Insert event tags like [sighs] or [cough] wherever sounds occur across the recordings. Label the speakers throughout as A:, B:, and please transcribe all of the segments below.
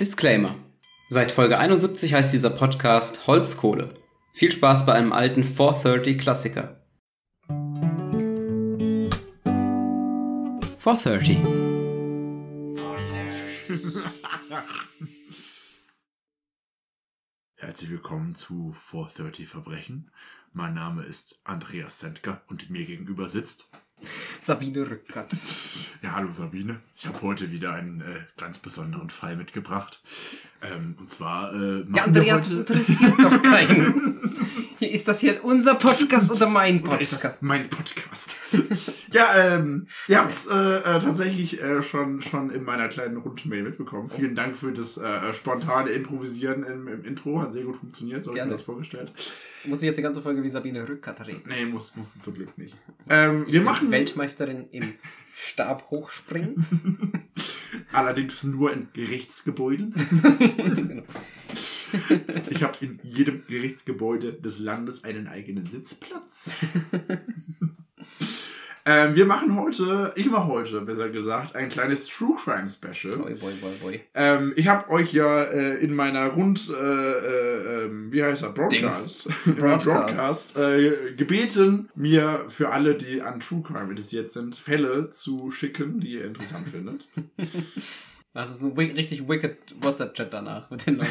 A: Disclaimer. Seit Folge 71 heißt dieser Podcast Holzkohle. Viel Spaß bei einem alten 430 Klassiker. 430. [laughs]
B: Herzlich willkommen zu 430 Verbrechen. Mein Name ist Andreas Sendker und mir gegenüber sitzt. [laughs]
A: Sabine Rückert.
B: Ja, hallo Sabine. Ich habe heute wieder einen äh, ganz besonderen Fall mitgebracht. Ähm, und zwar äh, machen
A: Ja, Andreas, das
B: wir heute...
A: interessiert doch keinen. [laughs] Hier ist das hier unser Podcast oder mein
B: Oder
A: Podcast?
B: mein Podcast? [laughs] ja, ähm, ihr habt es äh, äh, tatsächlich äh, schon, schon in meiner kleinen Rundmail mitbekommen. Vielen Dank für das äh, spontane Improvisieren im, im Intro. Hat sehr gut funktioniert, so habe ich mir das vorgestellt.
A: Muss ich jetzt die ganze Folge wie Sabine Rückert reden?
B: Nee, muss, muss zum Glück nicht. Ähm, wir machen
A: Weltmeisterin im Stab hochspringen. [laughs]
B: allerdings nur in Gerichtsgebäuden. [laughs] [laughs] Ich habe in jedem Gerichtsgebäude des Landes einen eigenen Sitzplatz. [laughs] ähm, wir machen heute, ich mache heute, besser gesagt, ein kleines True Crime Special.
A: Boy, boy, boy, boy.
B: Ähm, ich habe euch ja äh, in meiner Rund, äh, äh, ähm, wie heißt er, Broadcast, [laughs]
A: Broadcast.
B: Broadcast äh, gebeten, mir für alle, die an True Crime interessiert sind, Fälle zu schicken, die ihr interessant findet.
A: Das ist ein richtig wicked WhatsApp-Chat danach mit den Leuten.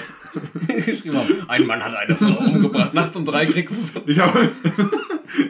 A: [laughs] geschrieben haben. Ein Mann hat eine Frau umgebracht. Nachts um drei kriegst du.
B: Ich habe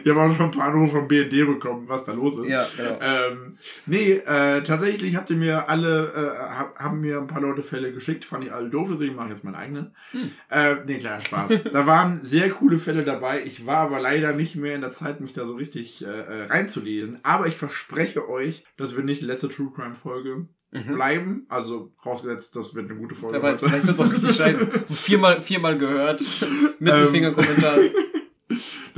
B: ich hab auch schon ein paar Anrufe vom BND bekommen, was da los ist.
A: Ja, genau.
B: Ähm, nee, äh, tatsächlich habt ihr mir alle, äh, hab, haben mir ein paar Leute Fälle geschickt, fand ich alle doof, deswegen mache ich jetzt meinen eigenen.
A: Hm.
B: Äh, nee, klar, Spaß. [laughs] da waren sehr coole Fälle dabei. Ich war aber leider nicht mehr in der Zeit, mich da so richtig äh, äh, reinzulesen. Aber ich verspreche euch, das wird nicht die letzte True Crime Folge bleiben. Also rausgesetzt, das wird eine gute Folge.
A: Mhm. Wer weiß, vielleicht wird's auch richtig [laughs] scheiße. So viermal, viermal gehört. [laughs]
B: Ähm.
A: Mittelfinger-Kommentar.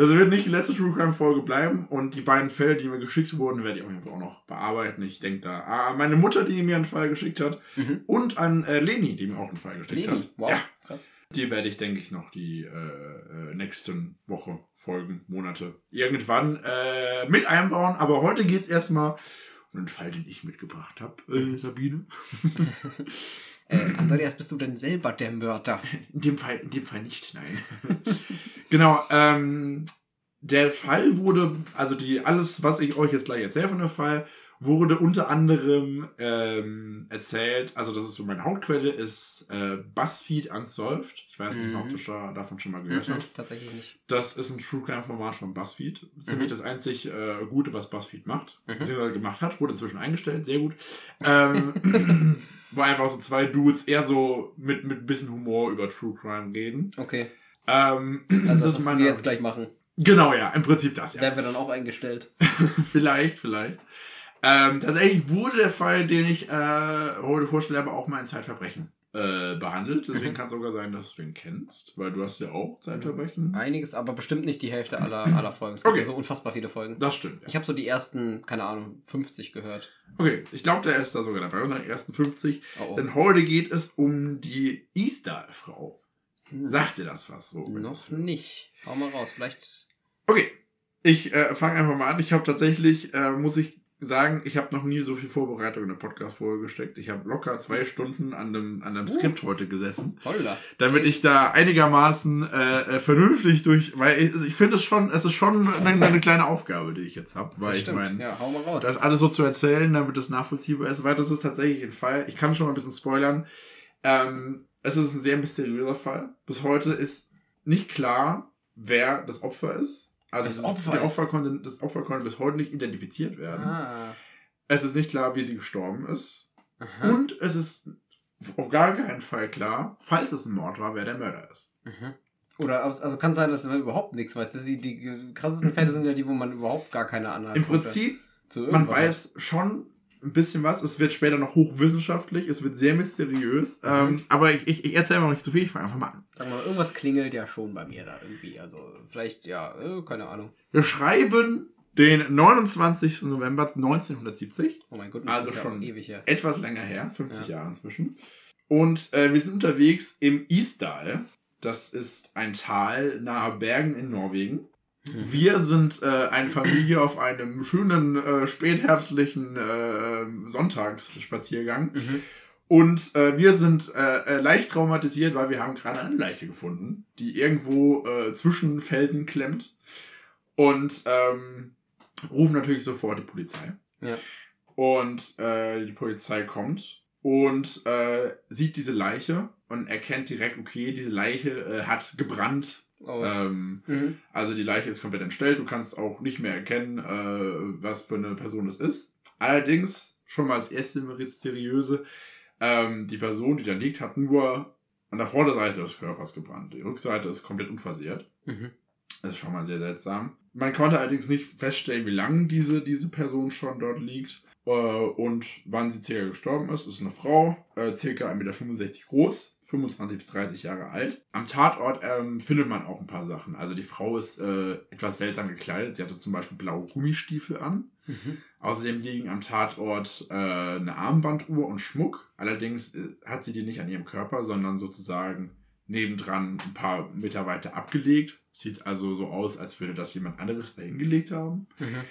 B: Das wird nicht die letzte True Crime Folge bleiben und die beiden Fälle, die mir geschickt wurden, werde ich auf jeden Fall auch noch bearbeiten. Ich denke da an meine Mutter, die mir einen Fall geschickt hat und an äh, Leni, die mir auch einen Fall geschickt
A: Leni,
B: hat.
A: wow,
B: Ja,
A: krass.
B: die werde ich, denke ich, noch die äh, äh, nächsten Woche, Folgen, Monate irgendwann äh, mit einbauen. Aber heute geht's erstmal um den Fall, den ich mitgebracht habe, äh, Sabine. [laughs]
A: Äh, Andreas, bist du denn selber der Mörder?
B: In dem Fall, in dem Fall nicht, nein. [laughs] genau, ähm, der Fall wurde, also die, alles, was ich euch jetzt gleich erzähle von dem Fall, wurde unter anderem ähm, erzählt, also das ist so meine Hauptquelle, ist äh, BuzzFeed Unsolved. Ich weiß nicht, ob du schon, davon schon mal gehört hast.
A: Tatsächlich nicht.
B: Das ist ein True Crime Format von BuzzFeed. Ziemlich das einzig äh, Gute, was BuzzFeed macht. Beziehungsweise gemacht hat. Wurde inzwischen eingestellt. Sehr gut. Ähm, [laughs] wo einfach so zwei Dudes eher so mit, mit ein bisschen Humor über True Crime reden.
A: Okay.
B: Ähm, [clears throat]
A: Also das, was
B: meine-
A: wir jetzt gleich machen.
B: Genau, ja. Im Prinzip das, ja.
A: Werden wir dann auch eingestellt. [laughs]
B: vielleicht, vielleicht. Ähm, tatsächlich wurde der Fall, den ich äh, heute vorstelle, aber auch mal in Zeitverbrechen äh, behandelt. Deswegen kann es sogar sein, dass du den kennst, weil du hast ja auch Zeitverbrechen.
A: Einiges, aber bestimmt nicht die Hälfte aller, [clears throat] aller Folgen. Es gibt
B: Okay.
A: so unfassbar viele Folgen.
B: Das stimmt. Ja.
A: Ich habe so die ersten, keine Ahnung, 50 gehört.
B: Okay, ich glaube, der ist da sogar dabei, unter den ersten 50.
A: Oh, oh.
B: Denn heute geht es um die Easter-Frau. Sagt dir das was so?
A: Noch nicht. Hau mal raus. Vielleicht.
B: Okay, ich äh, fange einfach mal an. Ich habe tatsächlich, äh, muss ich sagen, ich habe noch nie so viel Vorbereitung in eine Podcast-Folge gesteckt. Ich habe locker zwei Stunden an einem, an einem Skript heute gesessen.
A: Holla.
B: Damit ich da einigermaßen äh, äh, vernünftig durch, weil ich, ich finde es schon, es ist schon eine, eine kleine Aufgabe, die ich jetzt habe, weil
A: Das
B: ich meine,
A: Ja,
B: das alles so zu erzählen, damit es nachvollziehbar ist, weil das ist tatsächlich ein Fall. Ich kann schon mal ein bisschen spoilern. Ähm, es ist ein sehr mysteriöser Fall. Bis heute ist nicht klar, wer das Opfer ist. Also
A: Das Opfer ist-
B: Opfer konnte, das Opfer konnte bis heute nicht identifiziert werden.
A: ah.
B: Es ist nicht klar, wie sie gestorben ist.
A: Aha.
B: Und es ist auf gar keinen Fall klar, falls es ein Mord war, wer der Mörder ist.
A: Mhm. Oder also kann sein, dass man überhaupt nichts weiß. Das die, die krassesten Fälle sind ja die, wo man überhaupt gar keine Anhaltspunkte
B: Im Prinzip Man weiß schon ein bisschen was. Es wird später noch hochwissenschaftlich. Es wird sehr mysteriös. Ähm, aber ich, ich, ich erzähle mal nicht zu viel. Ich fange einfach mal an.
A: Wir mal, irgendwas klingelt ja schon bei mir da irgendwie. Also vielleicht, ja, äh, keine Ahnung.
B: Wir schreiben den 29. November 1970.
A: Oh mein Gott,
B: Also
A: ja
B: schon
A: her.
B: Etwas länger her. 50
A: Ja.
B: Jahre inzwischen. Und äh, wir sind unterwegs im Isdal. Das ist ein Tal nahe Bergen in Norwegen.
A: Mhm.
B: Wir sind äh, eine Familie auf einem schönen äh, spätherbstlichen äh, Sonntagsspaziergang.
A: Mhm.
B: Und äh, wir sind äh, äh, leicht traumatisiert, weil wir haben gerade eine Leiche gefunden, die irgendwo äh, zwischen Felsen klemmt. Und ähm, rufen natürlich sofort die Polizei.
A: Ja.
B: Und äh, die Polizei kommt und äh, sieht diese Leiche und erkennt direkt, okay, diese Leiche äh, hat gebrannt.
A: Oh.
B: Ähm,
A: Mhm.
B: also die Leiche ist komplett entstellt. Du kannst auch nicht mehr erkennen, äh, was für eine Person es ist. Allerdings, schon mal als erste mysteriöse, ähm, die Person, die da liegt, hat nur an der Vorderseite des Körpers gebrannt. Die Rückseite ist komplett unversehrt.
A: Mhm.
B: Das ist schon mal sehr seltsam. Man konnte allerdings nicht feststellen, wie lange diese, diese Person schon dort liegt äh, und wann sie circa gestorben ist. Es ist eine Frau, äh, circa 1,65 Meter groß, 25 bis 30 Jahre alt. Am Tatort ähm, findet man auch ein paar Sachen. Also die Frau ist äh, etwas seltsam gekleidet. Sie hatte zum Beispiel blaue Gummistiefel an.
A: Mhm.
B: Außerdem liegen am Tatort äh, eine Armbanduhr und Schmuck. Allerdings äh, hat sie die nicht an ihrem Körper, sondern sozusagen nebendran ein paar Meter weiter abgelegt. Sieht also so aus, als würde das jemand anderes dahingelegt haben.
A: Mhm.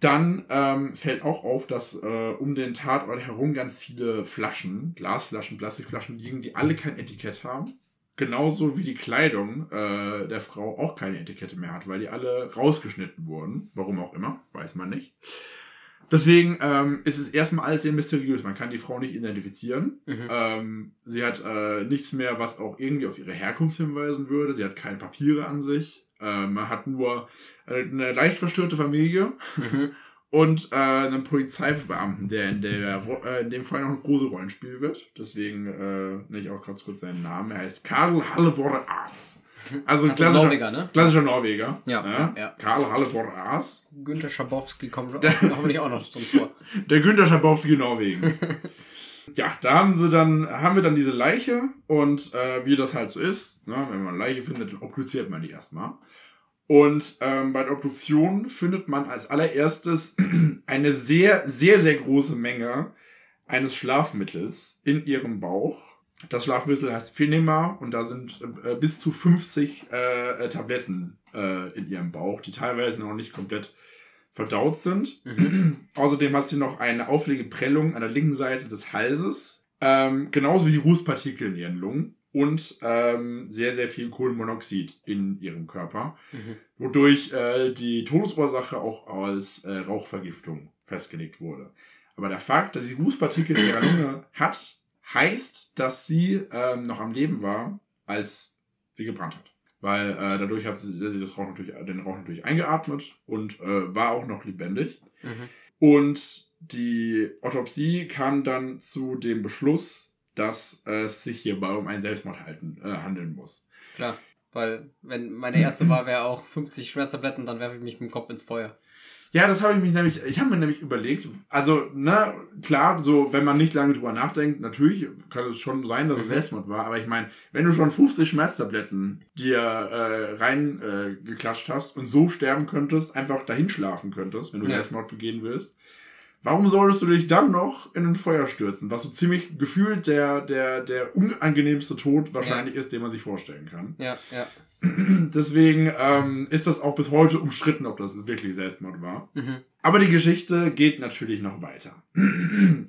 B: Dann ähm, fällt auch auf, dass äh, um den Tatort herum ganz viele Flaschen, Glasflaschen, Plastikflaschen liegen, die alle kein Etikett haben. Genauso wie die Kleidung äh, der Frau auch keine Etikette mehr hat, weil die alle rausgeschnitten wurden. Warum auch immer, weiß man nicht. Deswegen ähm, ist es erstmal alles sehr mysteriös. Man kann die Frau nicht identifizieren.
A: Mhm.
B: Ähm, sie hat äh, nichts mehr, was auch irgendwie auf ihre Herkunft hinweisen würde. Sie hat keine Papiere an sich. Äh, man hat nur äh, eine leicht verstörte Familie
A: Mhm.
B: und äh, einen Polizeibeamten, der in, der äh, in dem Fall noch eine große Rolle spielen wird. Deswegen äh, nenne ich auch ganz kurz seinen Namen. Er heißt Karl Halvor Aas. Also ein
A: Also
B: klassischer,
A: Norweger, ne?
B: klassischer Norweger.
A: Ja, ja, ja.
B: Karl Halvor Aas.
A: Günther Schabowski kommt [laughs] hoffentlich auch noch drin vor.
B: Der Günther Schabowski Norwegens. [laughs] ja, da haben sie dann, haben wir dann diese Leiche und äh, wie das halt so ist, ne, wenn man eine Leiche findet, dann obduziert man die erstmal. Und ähm, bei der Obduktion findet man als allererstes [clears throat] eine sehr, sehr, sehr große Menge eines Schlafmittels in ihrem Bauch. Das Schlafmittel heißt Finema und da sind äh, bis zu 50 äh, äh, Tabletten äh, in ihrem Bauch, die teilweise noch nicht komplett verdaut sind. [clears throat] Außerdem hat sie noch eine auffällige Prellung an der linken Seite des Halses, ähm, genauso wie Rußpartikel in ihren Lungen und ähm, sehr, sehr viel Kohlenmonoxid in ihrem Körper,
A: Mhm.
B: wodurch äh, die Todesursache auch als äh, Rauchvergiftung festgelegt wurde. Aber der Fakt, dass sie Rußpartikel in ihrer Lunge hat, heißt, dass sie ähm, noch am Leben war, als sie gebrannt hat. Weil äh, dadurch hat sie, sie das Rauch natürlich, den Rauch natürlich eingeatmet und äh, war auch noch lebendig.
A: Mhm.
B: Und die Autopsie kam dann zu dem Beschluss, dass es sich hierbei um einen Selbstmord halten, äh, handeln muss.
A: Klar. Weil, wenn meine [clears throat] erste Wahl wäre auch 50 Schmerztabletten, dann werfe ich mich mit dem Kopf ins Feuer.
B: Ja, das habe ich mich nämlich, ich habe mir nämlich überlegt, also, na, klar, so, wenn man nicht lange drüber nachdenkt, natürlich kann es schon sein, dass es
A: Mhm.
B: Selbstmord war, aber ich meine, wenn du schon 50 Schmerztabletten dir äh, rein äh, geklatscht hast und so sterben könntest, einfach dahin schlafen könntest, wenn du
A: Ja.
B: Selbstmord begehen willst, warum solltest du dich dann noch in ein Feuer stürzen? Was so ziemlich gefühlt der, der, der unangenehmste Tod wahrscheinlich ist, den man sich vorstellen kann.
A: Ja, ja. [clears throat]
B: Deswegen ähm, ist das auch bis heute umstritten, ob das wirklich Selbstmord war.
A: Mhm.
B: Aber die Geschichte geht natürlich noch weiter. [clears throat]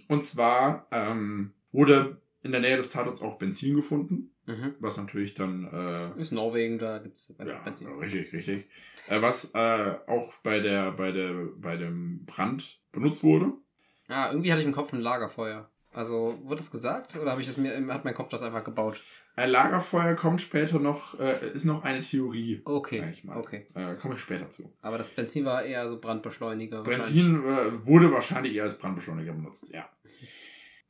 B: Und zwar ähm, wurde in der Nähe des Tatorts auch Benzin gefunden,
A: Mhm.
B: was natürlich dann äh,
A: Ist Norwegen, da gibt's
B: ja,
A: Benzin.
B: richtig, richtig, äh, was äh, auch bei der bei der bei dem Brand benutzt wurde.
A: Ah, irgendwie hatte ich im Kopf ein Lagerfeuer. Also, wurde das gesagt? Oder habe ich das mir, hat mein Kopf das einfach gebaut?
B: Ein Lagerfeuer kommt später noch, äh, ist noch eine Theorie.
A: Okay, okay.
B: Äh, komme ich später zu.
A: Aber das Benzin war eher so Brandbeschleuniger.
B: Benzin äh, wurde wahrscheinlich eher als Brandbeschleuniger benutzt, ja.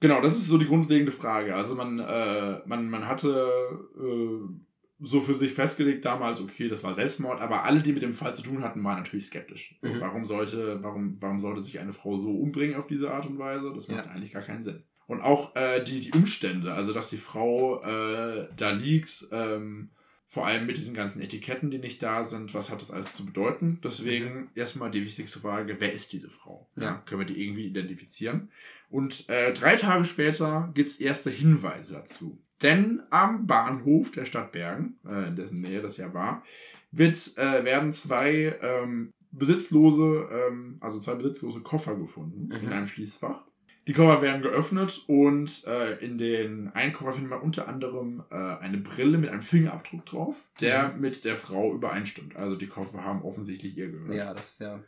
B: Genau, das ist so die grundlegende Frage. Also man, äh, man, man hatte äh, so für sich festgelegt damals, okay, das war Selbstmord, aber alle, die mit dem Fall zu tun hatten, waren natürlich skeptisch.
A: Mhm.
B: Warum sollte, warum, warum sollte sich eine Frau so umbringen auf diese Art und Weise? Das macht
A: Ja.
B: eigentlich gar keinen Sinn. Und auch äh, die, die Umstände, also dass die Frau äh, da liegt, ähm, vor allem mit diesen ganzen Etiketten, die nicht da sind, was hat das alles zu bedeuten? Deswegen erstmal die wichtigste Frage, wer ist diese Frau?
A: Ja.
B: Können wir die irgendwie identifizieren? Und äh, drei Tage später gibt's erste Hinweise dazu. Denn am Bahnhof der Stadt Bergen, äh, in dessen Nähe das ja war, wird, äh, werden zwei ähm, besitzlose, ähm, also zwei besitzlose Koffer gefunden
A: Mhm.
B: in einem Schließfach. Die Koffer werden geöffnet und äh, in den einen Koffer findet man unter anderem äh, eine Brille mit einem Fingerabdruck drauf, der mit der Frau übereinstimmt. Also die Koffer haben offensichtlich ihr gehört.
A: Ja, das ist ja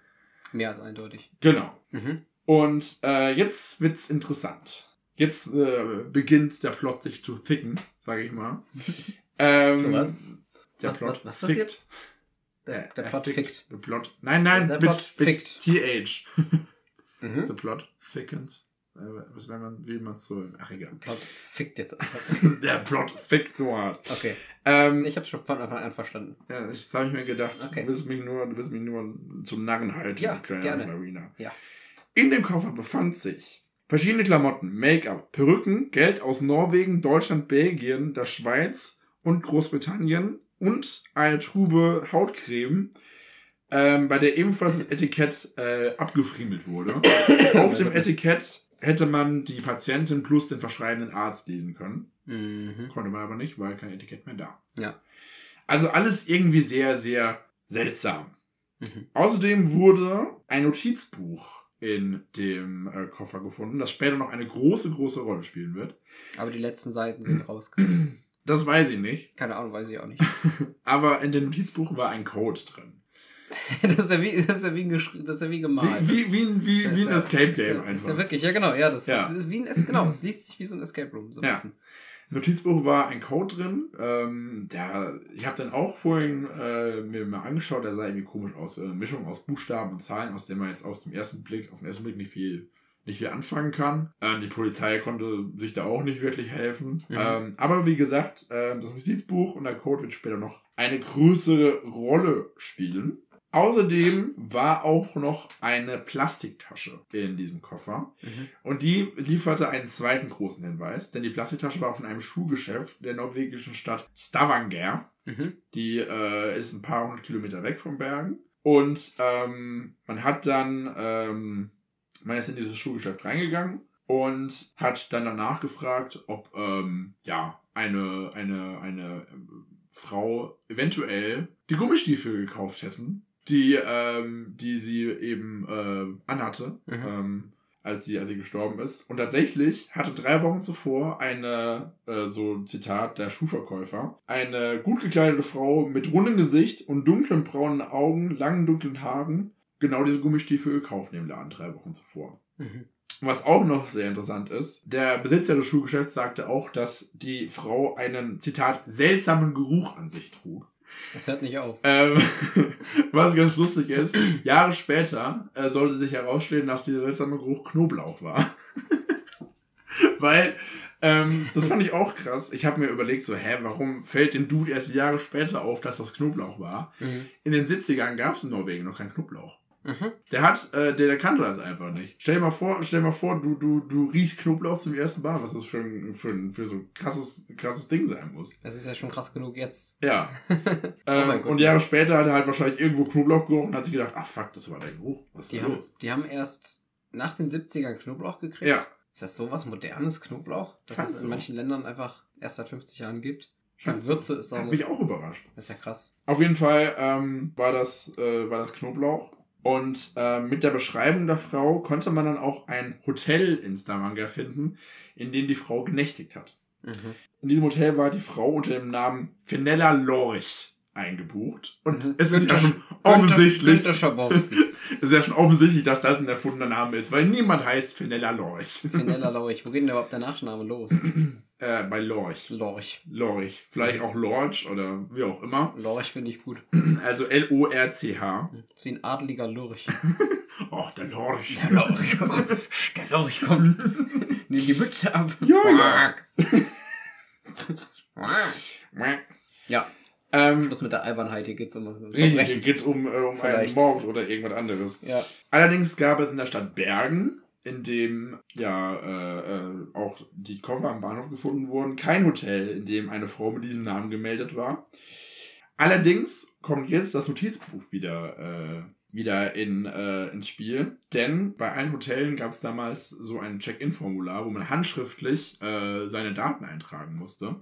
A: mehr als eindeutig.
B: Genau.
A: Mhm.
B: Und äh, jetzt wird's interessant. Jetzt äh, beginnt der Plot sich zu thicken, sage ich mal. ähm,
A: Zu was?
B: Der
A: Was-
B: Plot
A: was- was
B: fickt.
A: passiert? Der,
B: Äh,
A: der
B: er
A: Plot fickt.
B: Der Plot. Nein, nein,
A: Der
B: mit,
A: Plot
B: mit
A: fickt.
B: TH. [laughs]
A: Mhm.
B: The Plot thickens. Äh, Was wenn man, wie man so. Ach egal.
A: Plot fickt jetzt einfach. [laughs]
B: Der Plot fickt so hart.
A: Okay.
B: Ähm,
A: Ich habe schon von Anfang an verstanden.
B: ja, das habe ich mir gedacht.
A: Okay.
B: Du willst mich nur, du willst mich nur zum Narren halten,
A: Ja, gerne.
B: Marina.
A: Ja.
B: In dem Koffer befand sich verschiedene Klamotten, Make-up, Perücken, Geld aus Norwegen, Deutschland, Belgien, der Schweiz und Großbritannien und eine Tube Hautcreme, ähm, bei der ebenfalls das Etikett äh, abgefriemelt wurde. [coughs] Auf dem Etikett hätte man die Patientin plus den verschreibenden Arzt lesen können.
A: Mhm.
B: Konnte man aber nicht, weil kein Etikett mehr da.
A: Ja.
B: Also alles irgendwie sehr, sehr seltsam.
A: Mhm.
B: Außerdem wurde ein Notizbuch in dem äh, Koffer gefunden, das später noch eine große, große Rolle spielen wird.
A: Aber die letzten Seiten sind rausgerissen. [clears throat]
B: Das weiß ich nicht.
A: Keine Ahnung, weiß ich auch nicht. [laughs]
B: Aber in dem Notizbuch war ein Code drin. [laughs]
A: Das ist ja wie, das ist ja wie, geschri- das ist ja wie gemalt.
B: Wie, wie, wie, ein- wie,
A: Das
B: wie ein Escape
A: ist ja,
B: Game
A: Ist ja
B: einfach.
A: wirklich, ja genau, ja, das
B: Ja.
A: ist wie ein, es, genau, es liest sich wie so ein Escape Room, so ein
B: Ja.
A: bisschen.
B: Notizbuch war ein Code drin. Ähm, der, ich habe dann auch vorhin äh, mir mal angeschaut, der sah irgendwie komisch aus. Äh, Mischung aus Buchstaben und Zahlen, aus dem man jetzt aus dem ersten Blick, auf den ersten Blick nicht viel, nicht viel anfangen kann. Ähm, die Polizei konnte sich da auch nicht wirklich helfen.
A: Mhm.
B: Ähm, aber wie gesagt, ähm, das Notizbuch und der Code wird später noch eine größere Rolle spielen. Außerdem war auch noch eine Plastiktasche in diesem Koffer.
A: Mhm.
B: Und die lieferte einen zweiten großen Hinweis, denn die Plastiktasche war von einem Schuhgeschäft der norwegischen Stadt Stavanger.
A: Mhm.
B: Die äh, ist ein paar hundert Kilometer weg von Bergen. Und ähm, man hat dann, ähm, man ist in dieses Schuhgeschäft reingegangen und hat dann danach gefragt, ob ähm, ja eine eine eine ähm, Frau eventuell die Gummistiefel gekauft hätten, die ähm, die sie eben äh, anhatte,
A: Mhm.
B: ähm, als sie als sie gestorben ist. Und tatsächlich hatte drei Wochen zuvor eine äh, so Zitat der Schuhverkäufer eine gut gekleidete Frau mit rundem Gesicht und dunklen braunen Augen, langen dunklen Haaren genau diese Gummistiefel gekauft in dem Laden drei Wochen zuvor.
A: Mhm.
B: Was auch noch sehr interessant ist, der Besitzer des Schuhgeschäfts sagte auch, dass die Frau einen, Zitat, seltsamen Geruch an sich trug.
A: Das hört nicht auf.
B: Ähm, [laughs] was ganz lustig ist, Jahre später äh, sollte sich herausstellen, dass dieser seltsame Geruch Knoblauch war. [laughs] Weil, ähm, das fand ich auch krass. Ich habe mir überlegt, so, hä, warum fällt dem Dude erst Jahre später auf, dass das Knoblauch war?
A: Mhm.
B: In den 70ern gab es in Norwegen noch keinen Knoblauch.
A: Mhm.
B: Der hat, äh, der, der kannte das einfach nicht. Stell dir mal vor, stell dir mal vor, du, du, du riechst Knoblauch zum ersten Mal, was das für ein, für ein, für so ein krasses, krasses Ding sein muss.
A: Das ist ja schon krass genug jetzt.
B: Ja. [laughs] ähm,
A: Gott.
B: und Jahre später hat er halt wahrscheinlich irgendwo Knoblauch gerochen und hat sich gedacht, ach fuck, das war der Geruch. Was ist
A: Die haben,
B: los?
A: die haben erst nach den 70ern Knoblauch gekriegt.
B: Ja,
A: Ist das sowas modernes Knoblauch, das
B: Scheint
A: es in
B: so.
A: manchen Ländern einfach erst seit 50 Jahren gibt?
B: scheint.
A: Würze ist auch
B: Hat mich auch überrascht.
A: das ist ja krass.
B: Auf jeden Fall ähm, war, das, äh, war das Knoblauch. Und äh, mit der Beschreibung der Frau konnte man dann auch ein Hotel in Stavanger finden, in dem die Frau genächtigt hat.
A: Mhm.
B: In diesem Hotel war die Frau unter dem Namen Fenella Lorch eingebucht. Und
A: Mhm.
B: es ist ja schon offensichtlich, [laughs] es ist ja schon offensichtlich, dass das ein erfundener Name ist, weil niemand heißt Fenella Lorch. [laughs]
A: Fenella Lorch. Wo geht denn überhaupt der Nachname los? [clears throat]
B: äh, bei Lorch.
A: Lorch.
B: Lorch. Vielleicht auch Lorch oder wie auch immer.
A: Lorch finde ich gut. [clears throat]
B: Also L-O-R-C-H.
A: Das ist wie ein adeliger Lurch. [laughs]
B: Och, der Lorch.
A: Der Lorch. Der Lorch kommt. Nimm die Mütze ab.
B: Ja, ja.
A: Ja,
B: Ähm,
A: Schluss mit der Albernheit. Hier geht's um was.
B: Richtig, hier
A: Verbrechen.
B: geht es um, äh, um einen. Mord oder irgendwas anderes.
A: Ja.
B: Allerdings gab es in der Stadt Bergen, in dem ja äh, äh, auch die Koffer am Bahnhof gefunden wurden, kein Hotel, in dem eine Frau mit diesem Namen gemeldet war. Allerdings kommt jetzt das Notizbuch wieder, äh, wieder in, äh, ins Spiel, denn bei allen Hotellen gab es damals so ein Check-in-Formular, wo man handschriftlich äh, seine Daten eintragen musste.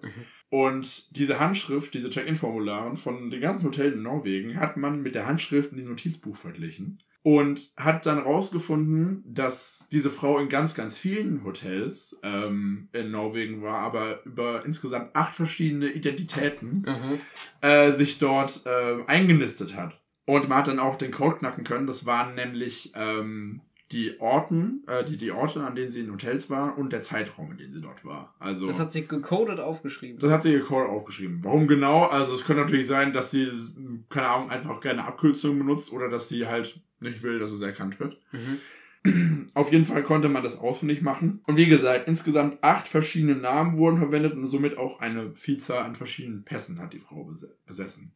B: Und diese Handschrift, diese Check-in-Formularen von den ganzen Hotels in Norwegen hat man mit der Handschrift in diesem Notizbuch verglichen. und hat dann rausgefunden, dass diese Frau in ganz, ganz vielen Hotels ähm, in Norwegen war, aber über insgesamt acht verschiedene Identitäten
A: Mhm.
B: äh, sich dort äh, eingenistet hat. Und man hat dann auch den Code knacken können. Das waren nämlich ähm, die Orten, äh, die, die Orte, an denen sie in Hotels war und der Zeitraum, in dem sie dort war. Also
A: Das hat sie gecodet aufgeschrieben.
B: das hat sie Code aufgeschrieben. Warum genau? Also es könnte natürlich sein, dass sie, keine Ahnung, einfach gerne Abkürzungen benutzt oder dass sie halt nicht will, dass es erkannt wird. Auf jeden Fall konnte man das ausfindig machen. Und wie gesagt, insgesamt acht verschiedene Namen wurden verwendet und somit auch eine Vielzahl an verschiedenen Pässen hat die Frau bese- besessen.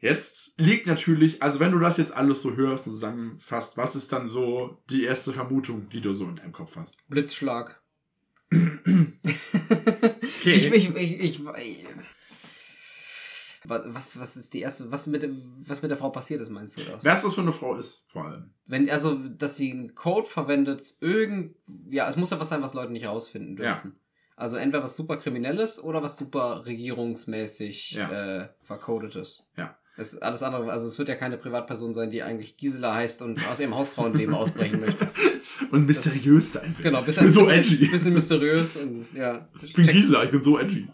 B: Jetzt liegt natürlich, also wenn du das jetzt alles so hörst und zusammenfasst, was ist dann so die erste Vermutung, die du so in deinem Kopf hast?
A: Blitzschlag.
B: Okay.
A: Ich, ich, ich, ich, was, was ist die erste, was mit, was mit der Frau passiert ist, meinst du? Was?
B: Wer es das für eine Frau ist, vor allem.
A: Wenn, also, dass sie einen Code verwendet, irgend, ja, es muss ja was sein, was Leute nicht rausfinden
B: Ja.
A: dürfen. Also entweder was super kriminelles oder was super regierungsmäßig
B: Ja.
A: äh, vercodetes.
B: Ja.
A: Es, alles andere, also es wird ja keine Privatperson sein, die eigentlich Gisela heißt und aus ihrem Hausfrauenleben ausbrechen möchte. [laughs]
B: Und mysteriös sein will.
A: Genau,
B: ich
A: bisschen,
B: bin so
A: bisschen,
B: edgy.
A: bisschen mysteriös und ja.
B: Ich bin
A: checkt-
B: Gisela, ich bin so edgy.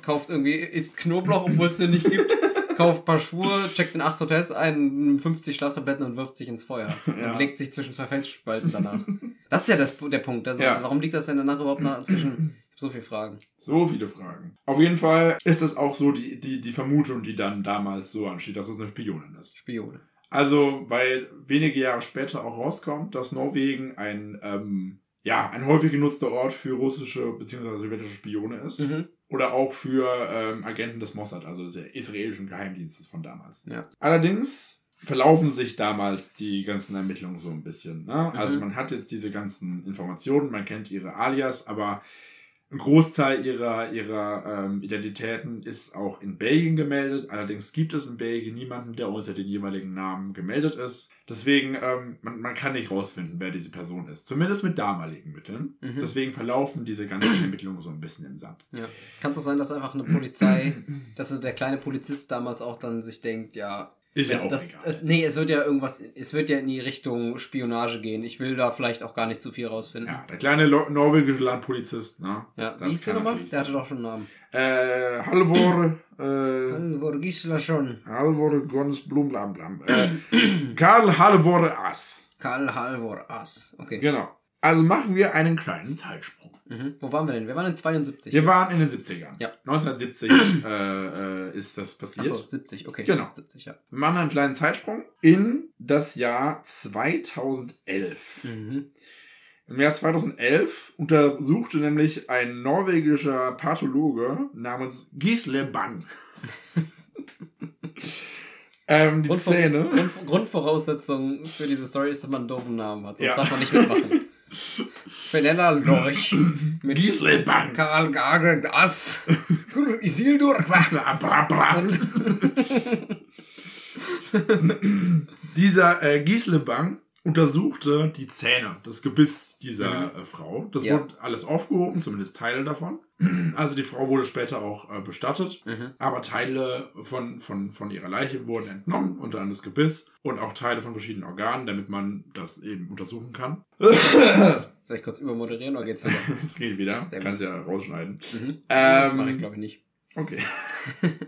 A: kauft irgendwie, isst Knoblauch, obwohl es den nicht gibt, kauft ein paar Schuhe, checkt in acht Hotels ein, nimmt 50 Schlaftabletten und wirft sich ins Feuer. [laughs]
B: Ja.
A: Und legt sich zwischen zwei Felsspalten danach. Das ist ja das, der Punkt. Also,
B: Ja.
A: Warum liegt das denn danach überhaupt nach, zwischen so viele Fragen?
B: So viele Fragen. Auf jeden Fall ist das auch so die, die, die Vermutung, die dann damals so ansteht, dass es eine Spionin ist.
A: Spione.
B: Also, weil wenige Jahre später auch rauskommt, dass Norwegen ein, ähm, ja, ein häufig genutzter Ort für russische bzw. sowjetische Spione ist.
A: Mhm.
B: Oder auch für ähm, Agenten des Mossad, also des israelischen Geheimdienstes von damals.
A: Ja.
B: Allerdings verlaufen sich damals die ganzen Ermittlungen so ein bisschen. Ne? Also
A: Mhm.
B: man hat jetzt diese ganzen Informationen, man kennt ihre Alias, aber ein Großteil ihrer, ihrer ähm, Identitäten ist auch in Belgien gemeldet. Allerdings gibt es in Belgien niemanden, der unter den jeweiligen Namen gemeldet ist. Deswegen, ähm, man, man kann nicht rausfinden, wer diese Person ist. Zumindest mit damaligen Mitteln.
A: Mhm.
B: Deswegen verlaufen diese ganzen [clears throat] Ermittlungen so ein bisschen im Sand.
A: Ja. Kann es auch sein, dass einfach eine Polizei, dass der kleine Polizist damals auch dann sich denkt, ja,
B: Ist ja auch
A: das,
B: egal.
A: es, nee, es wird ja irgendwas, es wird ja in die Richtung Spionage gehen. Ich will da vielleicht auch gar nicht zu viel rausfinden.
B: Ja, der kleine Lo norwegische Landpolizist, ne?
A: Ja,
B: Das
A: wie hieß der nochmal? Der hatte doch schon einen Namen.
B: Äh, Halvor, äh,
A: Gisela schon.
B: Halvor Gons Blum Blam Blam. Äh, Karl Halvor Ass.
A: Karl Halvor Ass. Okay.
B: Genau. Also machen wir einen kleinen Zeitsprung.
A: Mhm. Wo waren wir denn? Wir waren in 72.
B: Wir waren in den 70ern.
A: Ja.
B: 1970 [clears throat] äh, äh, ist das passiert.
A: Achso, 70, okay.
B: Genau.
A: 70, ja.
B: Wir machen einen kleinen Zeitsprung in das Jahr 2011.
A: Mhm.
B: Im Jahr 2011 untersuchte nämlich ein norwegischer Pathologe namens Gisle Bang [laughs] ähm, die
A: Grundvor-
B: Zähne.
A: Grund, Grundvoraussetzung für diese Story ist, dass man einen doofen Namen hat. Sonst
B: Ja.
A: darf man nicht mitmachen. [laughs] Fenella Lorch. Mit
B: Gisle Bang.
A: Karl Gagel Ass. Isildur. [laughs] [laughs]
B: Dieser äh, Gisle Bang untersuchte die Zähne, das Gebiss dieser äh, Frau. Das
A: Ja.
B: wurde alles aufgehoben, zumindest Teile davon. [clears throat] Also die Frau wurde später auch äh, bestattet,
A: Mhm.
B: aber Teile von, von, von ihrer Leiche wurden entnommen, unter anderem das Gebiss und auch Teile von verschiedenen Organen, damit man das eben untersuchen kann. [coughs]
A: Soll ich kurz übermoderieren oder geht's wieder?
B: Das [laughs] geht wieder, kannst ja rausschneiden.
A: Mhm.
B: Ähm,
A: Mach ich glaube ich nicht.
B: Okay. [laughs]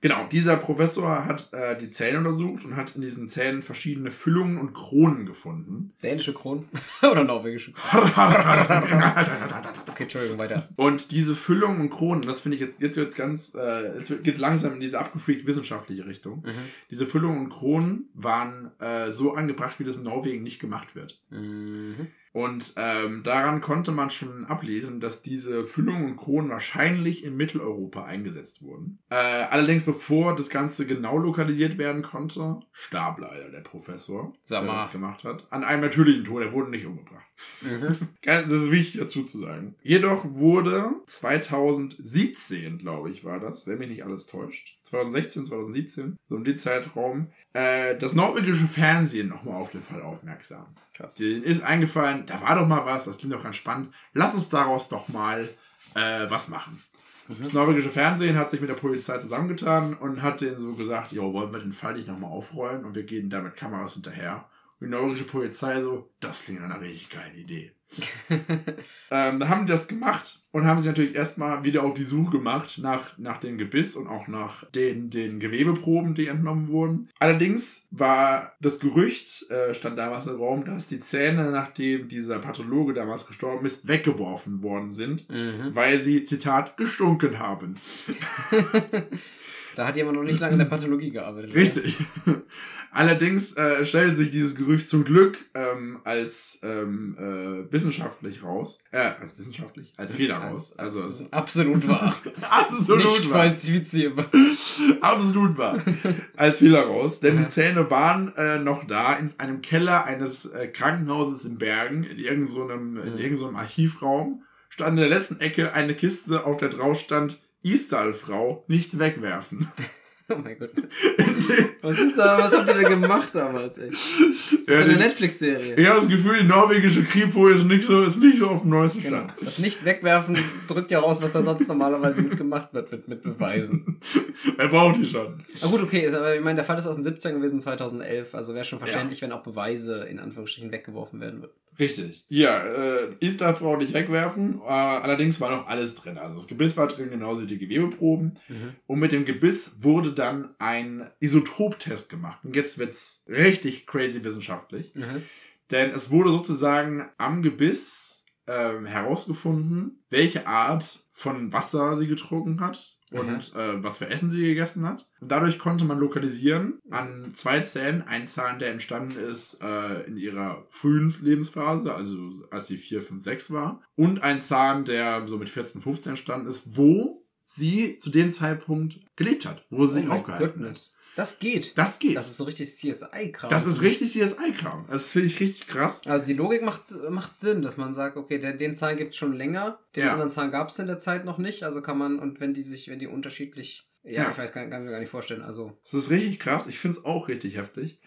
B: genau, dieser Professor hat äh, die Zähne untersucht und hat in diesen Zähnen verschiedene Füllungen und Kronen gefunden.
A: Dänische Kronen? [laughs] oder norwegische Kronen? [laughs] Okay, Entschuldigung, weiter.
B: und diese Füllungen und Kronen, das finde ich jetzt, jetzt wird ganz, äh, jetzt geht langsam in diese abgefreakt wissenschaftliche Richtung.
A: Mhm.
B: Diese Füllungen und Kronen waren äh, so angebracht, wie das in Norwegen nicht gemacht wird.
A: Mhm.
B: Und ähm, daran konnte man schon ablesen, dass diese Füllungen und Kronen wahrscheinlich in Mitteleuropa eingesetzt wurden. Äh, allerdings bevor das Ganze genau lokalisiert werden konnte, starb leider der Professor,
A: Sag
B: der
A: mal.
B: das gemacht hat. An einem natürlichen Tod, er wurde nicht umgebracht.
A: Mhm. [laughs]
B: Das ist wichtig dazu zu sagen. Jedoch wurde 2017, glaube ich, war das, wenn mich nicht alles täuscht, 2016, 2017, so um den Zeitraum, äh, das norwegische Fernsehen nochmal auf den Fall aufmerksam.
A: Krass.
B: Denen ist eingefallen, da war doch mal was, das klingt doch ganz spannend. Lass uns daraus doch mal äh, was machen. Das norwegische Fernsehen hat sich mit der Polizei zusammengetan und hat denen so gesagt, jo, wollen wir den Fall nicht nochmal aufrollen und wir gehen da mit Kameras hinterher die norwegische Polizei so, das klingt nach einer richtig geilen Idee. [laughs] ähm, dann haben die das gemacht und haben sich natürlich erstmal wieder auf die Suche gemacht nach, nach dem Gebiss und auch nach den, den Gewebeproben, die entnommen wurden. Allerdings war das Gerücht, äh, stand damals im Raum, dass die Zähne, nachdem dieser Pathologe damals gestorben ist, weggeworfen worden sind,
A: Mhm.
B: weil sie, Zitat, gestunken haben. [laughs]
A: Da hat jemand noch nicht lange in der Pathologie gearbeitet.
B: Richtig. [laughs] Allerdings äh, stellt sich dieses Gerücht zum Glück ähm, als ähm, äh, wissenschaftlich raus. Äh, als wissenschaftlich, als Fehler raus.
A: Als,
B: Also
A: als absolut wahr. [laughs]
B: absolut
A: nicht
B: wahr. [laughs] Absolut wahr. Als Fehler raus. Denn die Zähne waren äh, noch da in einem Keller eines äh, Krankenhauses in Bergen, in irgendeinem so einem- in irgendeinem so einem Archivraum. Stand in der letzten Ecke eine Kiste, auf der drauf stand, Istal-Frau nicht wegwerfen. [laughs] [laughs]
A: Oh mein Gott. [laughs] Was ist da? Was habt ihr da gemacht damals, ey? Das ist
B: Ja,
A: eine Netflix-Serie.
B: Ich habe das Gefühl, die norwegische Kripo ist nicht so, ist nicht so auf dem neuesten
A: Genau.
B: Stand.
A: Das nicht wegwerfen drückt ja raus, was da sonst normalerweise mitgemacht wird, mit, mit Beweisen. [laughs]
B: Er braucht die schon.
A: Aber gut, okay, ist, aber ich meine, der Fall ist aus den 70ern gewesen, 2011, also wäre schon verständlich, wenn auch Beweise in Anführungsstrichen weggeworfen werden würden.
B: Richtig. Ja, äh, Istal-Frau nicht wegwerfen. Äh, allerdings war noch alles drin. Also das Gebiss war drin, genauso die Gewebeproben. Und mit dem Gebiss wurde dann ein Isotoptest gemacht. Und jetzt wird's richtig crazy wissenschaftlich.
A: Mhm.
B: Denn es wurde sozusagen am Gebiss ähm, herausgefunden, welche Art von Wasser sie getrunken hat und äh, was für Essen sie gegessen hat. Und dadurch konnte man lokalisieren an zwei Zähnen, ein Zahn, der entstanden ist äh, in ihrer frühen Lebensphase, also als sie 4, 5, 6 war, und ein Zahn, der so mit 14, 15 entstanden ist, wo sie zu dem Zeitpunkt gelebt hat, wo sie sich
A: Oh
B: aufgehalten hat.
A: goodness. Das geht.
B: Das geht.
A: Das ist so richtig CSI-Kram.
B: Das ist richtig CSI-Kram. Das finde ich richtig krass.
A: Also die Logik macht, macht Sinn, dass man sagt, okay, den, den Zahn gibt's schon länger, den
B: Ja.
A: anderen Zahn gab's in der Zeit noch nicht, also kann man, und wenn die sich, wenn die unterschiedlich, ja,
B: Ja.
A: ich weiß, kann, kann mir gar nicht vorstellen, also.
B: Das ist richtig krass. Ich finde es auch richtig heftig.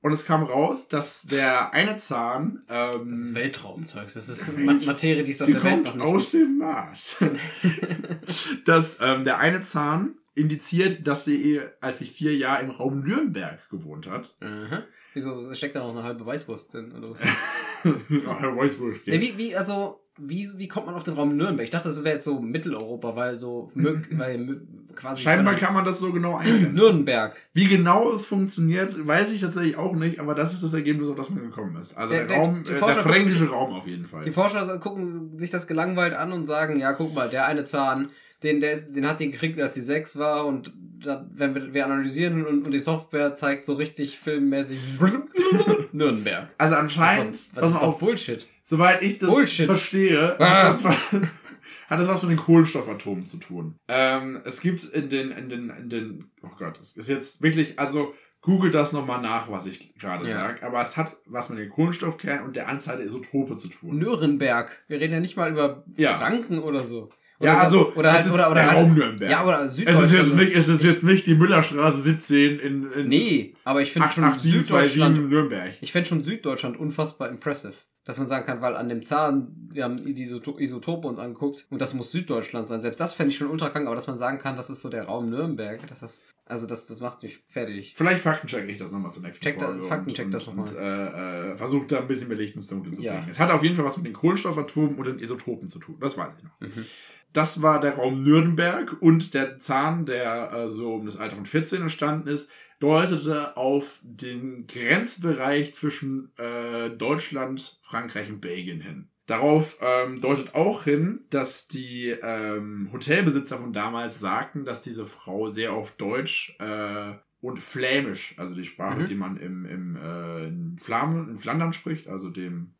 B: Und es kam raus, dass der eine Zahn, ähm,
A: Das ist Weltraumzeugs, das ist Ma Materie, die es auf
B: sie
A: der Welt
B: kommt
A: noch nicht
B: aus dem Mars. [laughs] dass ähm, der eine Zahn indiziert, dass sie, als sie vier Jahre im Raum Nürnberg gewohnt hat.
A: Mhm. Wieso steckt da noch eine halbe Weißwurst drin, oder was? [laughs]
B: Herr Wolfsburg.
A: Ja, wie, wie, also, wie, wie kommt man auf den Raum Nürnberg? Ich dachte, das wäre jetzt so Mitteleuropa, weil so, [laughs] weil quasi.
B: Scheinbar kann man das so genau [clears throat] eingrenzen.
A: Nürnberg.
B: Wie genau es funktioniert, weiß ich tatsächlich auch nicht, aber das ist das Ergebnis, auf das man gekommen ist. Also
A: Der-
B: der,
A: der-
B: Raum,
A: die
B: äh, der
A: Forscher
B: fränkische Raum auf jeden Fall.
A: Die Forscher gucken sich das gelangweilt an und sagen, ja, guck mal, der eine Zahn, den, der ist, den hat die gekriegt, als sie sechs war und da, wenn wir, wir analysieren und, und die Software zeigt so richtig filmmäßig [laughs] Nürnberg.
B: Also anscheinend,
A: was
B: pass
A: ist doch
B: auf,
A: Bullshit?
B: soweit ich das
A: Bullshit.
B: verstehe,
A: Ah.
B: das, [laughs] hat das was mit den Kohlenstoffatomen zu tun. Ähm, es gibt in den, in den, in den, oh Gott, es ist jetzt wirklich, also google das nochmal nach, was ich gerade
A: Ja.
B: sag, aber es hat was mit den Kohlenstoffkernen und der Anzahl der Isotope zu tun.
A: Nürnberg. Wir reden ja nicht mal über
B: Ja.
A: Franken oder so. Oder
B: Ja,
A: so-
B: also,
A: oder
B: es
A: halt,
B: ist
A: oder, oder
B: der
A: halt,
B: Raum Nürnberg.
A: Ja, oder
B: es ist
A: Süddeutschland.
B: jetzt nicht, es ist jetzt nicht die Müllerstraße 17 in, in
A: Nee, aber ich finde schon
B: 88727
A: Süddeutschland
B: Nürnberg.
A: Ich fände schon Süddeutschland unfassbar impressive. Dass man sagen kann, weil an dem Zahn, wir haben die Isoto- Isotope uns angeguckt und das muss Süddeutschland sein. Selbst das fände ich schon ultra krank, aber dass man sagen kann, das ist so der Raum Nürnberg, das ist, also das, das macht mich fertig.
B: Vielleicht faktenchecke ich das nochmal zur nächsten
A: Check da-
B: Folge.
A: faktencheck
B: und,
A: das
B: und,
A: noch
B: und äh, äh, versucht da ein bisschen mehr Licht ins Dunkel zu
A: Ja.
B: bringen. Es hat auf jeden Fall was mit den Kohlenstoffatomen und den Isotopen zu tun. Das weiß ich noch.
A: Mhm.
B: Das war der Raum Nürnberg und der Zahn, der äh, so um das Alter von 14 entstanden ist, deutete auf den Grenzbereich zwischen äh, Deutschland, Frankreich und Belgien hin. Darauf ähm, deutet auch hin, dass die ähm, Hotelbesitzer von damals sagten, dass diese Frau sehr oft Deutsch äh, und Flämisch, also die Sprache,
A: Mhm.
B: die man im, im äh, in, Flamen, in Flandern spricht, also dem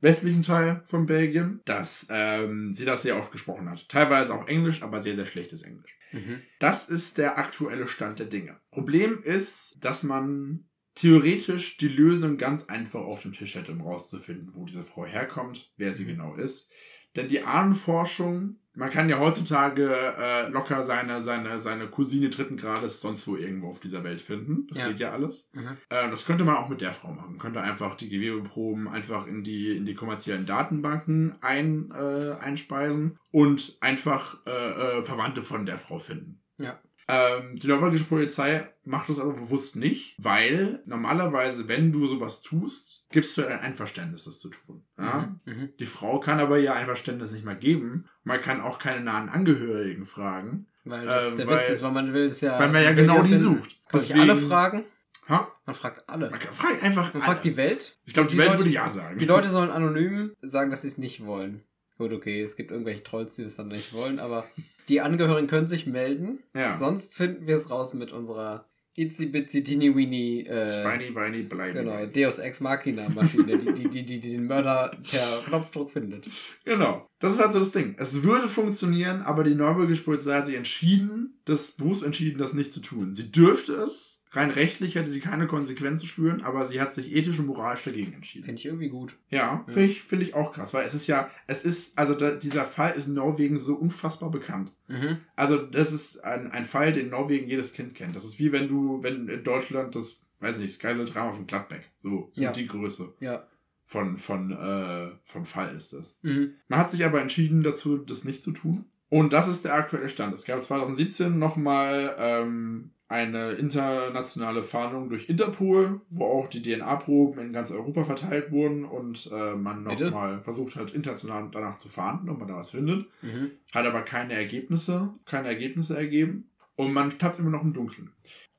B: nordwestlichen Teil von Belgien, dass ähm, sie das sehr oft gesprochen hat. Teilweise auch Englisch, aber sehr, sehr schlechtes Englisch.
A: Mhm.
B: Das ist der aktuelle Stand der Dinge. Problem ist, dass man theoretisch die Lösung ganz einfach auf dem Tisch hätte, um rauszufinden, wo diese Frau herkommt, wer sie genau ist. Denn die Ahnenforschung, man kann ja heutzutage äh, locker seine, seine, seine Cousine dritten Grades sonst wo irgendwo auf dieser Welt finden. Das
A: Ja.
B: geht ja alles.
A: Mhm.
B: Äh, das könnte man auch mit der Frau machen. Man könnte einfach die Gewebeproben einfach in die, in die kommerziellen Datenbanken ein, äh, einspeisen und einfach äh, äh, Verwandte von der Frau finden.
A: Ja.
B: Ähm, die norwegische Polizei macht das aber bewusst nicht, weil normalerweise, wenn du sowas tust, gibst du ein Einverständnis, das zu tun. Ja?
A: Mhm. Mhm.
B: Die Frau kann aber ihr Einverständnis nicht mal geben. Man kann auch keine nahen Angehörigen fragen.
A: Weil das
B: Ähm,
A: der
B: weil-
A: Witz ist, weil man will es ja.
B: weil man ja genau die sucht.
A: Kann ich
B: Deswegen-
A: alle fragen?
B: Ha?
A: Man fragt alle.
B: Man kann, frag einfach.
A: Man
B: alle.
A: fragt die Welt.
B: ich glaube, die,
A: die
B: Welt
A: Leute-
B: würde ja sagen.
A: Die Leute sollen anonym sagen, dass sie es nicht wollen. Gut, okay, es gibt irgendwelche Trolls, die das dann nicht wollen, aber die Angehörigen können sich melden.
B: Ja.
A: Sonst finden wir es raus mit unserer Itzy Bitsy Teeny Weeny äh,
B: Spiny, Weiny, Bleiny.
A: genau, Deus Ex Machina Maschine, die, die, die, die, den Mörder per Knopfdruck findet.
B: Genau. Das ist halt so das Ding. Es würde funktionieren, aber die norwegische Polizei hat sich entschieden, das bewusst entschieden, das nicht zu tun. Sie dürfte es. Rein rechtlich hätte sie keine Konsequenzen spüren, aber sie hat sich ethisch und moralisch dagegen entschieden.
A: Finde ich irgendwie gut.
B: Ja, finde ich, finde ich auch krass, weil es ist ja, es ist, also da, dieser Fall ist in Norwegen so unfassbar bekannt.
A: Mhm.
B: Also das ist ein, ein Fall, den Norwegen jedes Kind kennt. Das ist wie wenn du, wenn in Deutschland das, weiß nicht, das Geiseldrama von Gladbeck, so, so
A: Ja.
B: die Größe
A: Ja.
B: von, von, äh, vom Fall ist das.
A: Mhm.
B: Man hat sich aber entschieden dazu, das nicht zu tun. Und das ist der aktuelle Stand. Es gab 2017 nochmal ähm, eine internationale Fahndung durch Interpol, wo auch die DNA-Proben in ganz Europa verteilt wurden und äh, man nochmal versucht hat, international danach zu fahnden, ob man da was findet.
A: Mhm.
B: Hat aber keine Ergebnisse, keine Ergebnisse ergeben. Und man tappt immer noch im Dunkeln.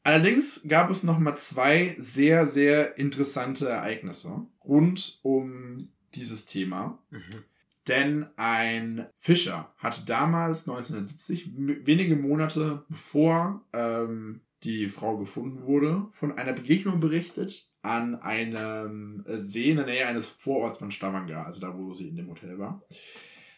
B: Allerdings gab es nochmal zwei sehr, sehr interessante Ereignisse rund um dieses Thema.
A: Mhm.
B: Denn ein Fischer hatte damals 1970, m- wenige Monate bevor ähm, die Frau gefunden wurde, von einer Begegnung berichtet an einem See in der Nähe eines Vororts von Stavanger, also da, wo sie in dem Hotel war.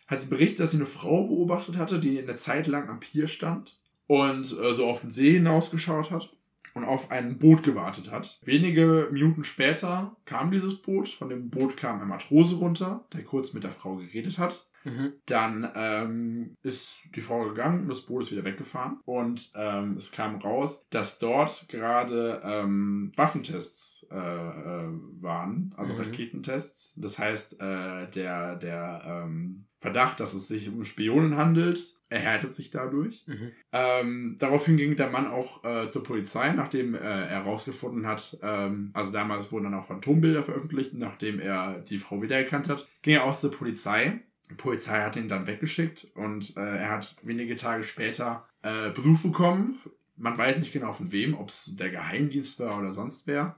B: Hat sie berichtet, dass sie eine Frau beobachtet hatte, die eine Zeit lang am Pier stand und äh, so auf den See hinausgeschaut hat und auf ein Boot gewartet hat. Wenige Minuten später kam dieses Boot. Von dem Boot kam ein Matrose runter, der kurz mit der Frau geredet hat.
A: Mhm.
B: Dann ähm, ist die Frau gegangen und das Boot ist wieder weggefahren. Und ähm, es kam raus, dass dort gerade ähm, Waffentests äh, äh, waren, also
A: Mhm.
B: Raketentests. Das heißt, äh, der, der ähm, Verdacht, dass es sich um Spionen handelt, erhärtet sich dadurch.
A: Mhm.
B: Ähm, daraufhin ging der Mann auch äh, zur Polizei, nachdem äh, er herausgefunden hat, ähm, also damals wurden dann auch Phantombilder veröffentlicht, nachdem er die Frau wiedererkannt hat, ging er auch zur Polizei. Die Polizei hat ihn dann weggeschickt und äh, er hat wenige Tage später äh, Besuch bekommen. Man weiß nicht genau von wem, ob es der Geheimdienst war oder sonst wer.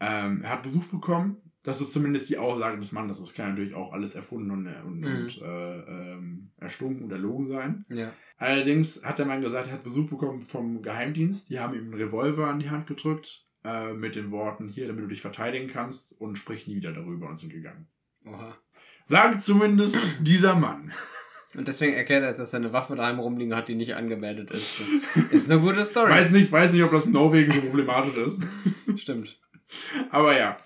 B: Ähm, er hat Besuch bekommen. Das ist zumindest die Aussage des Mannes. Das kann natürlich auch alles erfunden und, und,
A: Mhm.
B: und äh, ähm, erstunken oder erlogen sein.
A: Ja.
B: Allerdings hat der Mann gesagt, er hat Besuch bekommen vom Geheimdienst. Die haben ihm einen Revolver an die Hand gedrückt äh, mit den Worten, hier, damit du dich verteidigen kannst und sprich nie wieder darüber und sind gegangen.
A: Oha.
B: Sagt zumindest dieser Mann.
A: Und deswegen erklärt er jetzt, dass er eine Waffe daheim rumliegen hat, die nicht angemeldet ist. Ist eine gute Story.
B: Weiß nicht, weiß nicht, ob das in Norwegen so problematisch ist.
A: Stimmt.
B: Aber ja.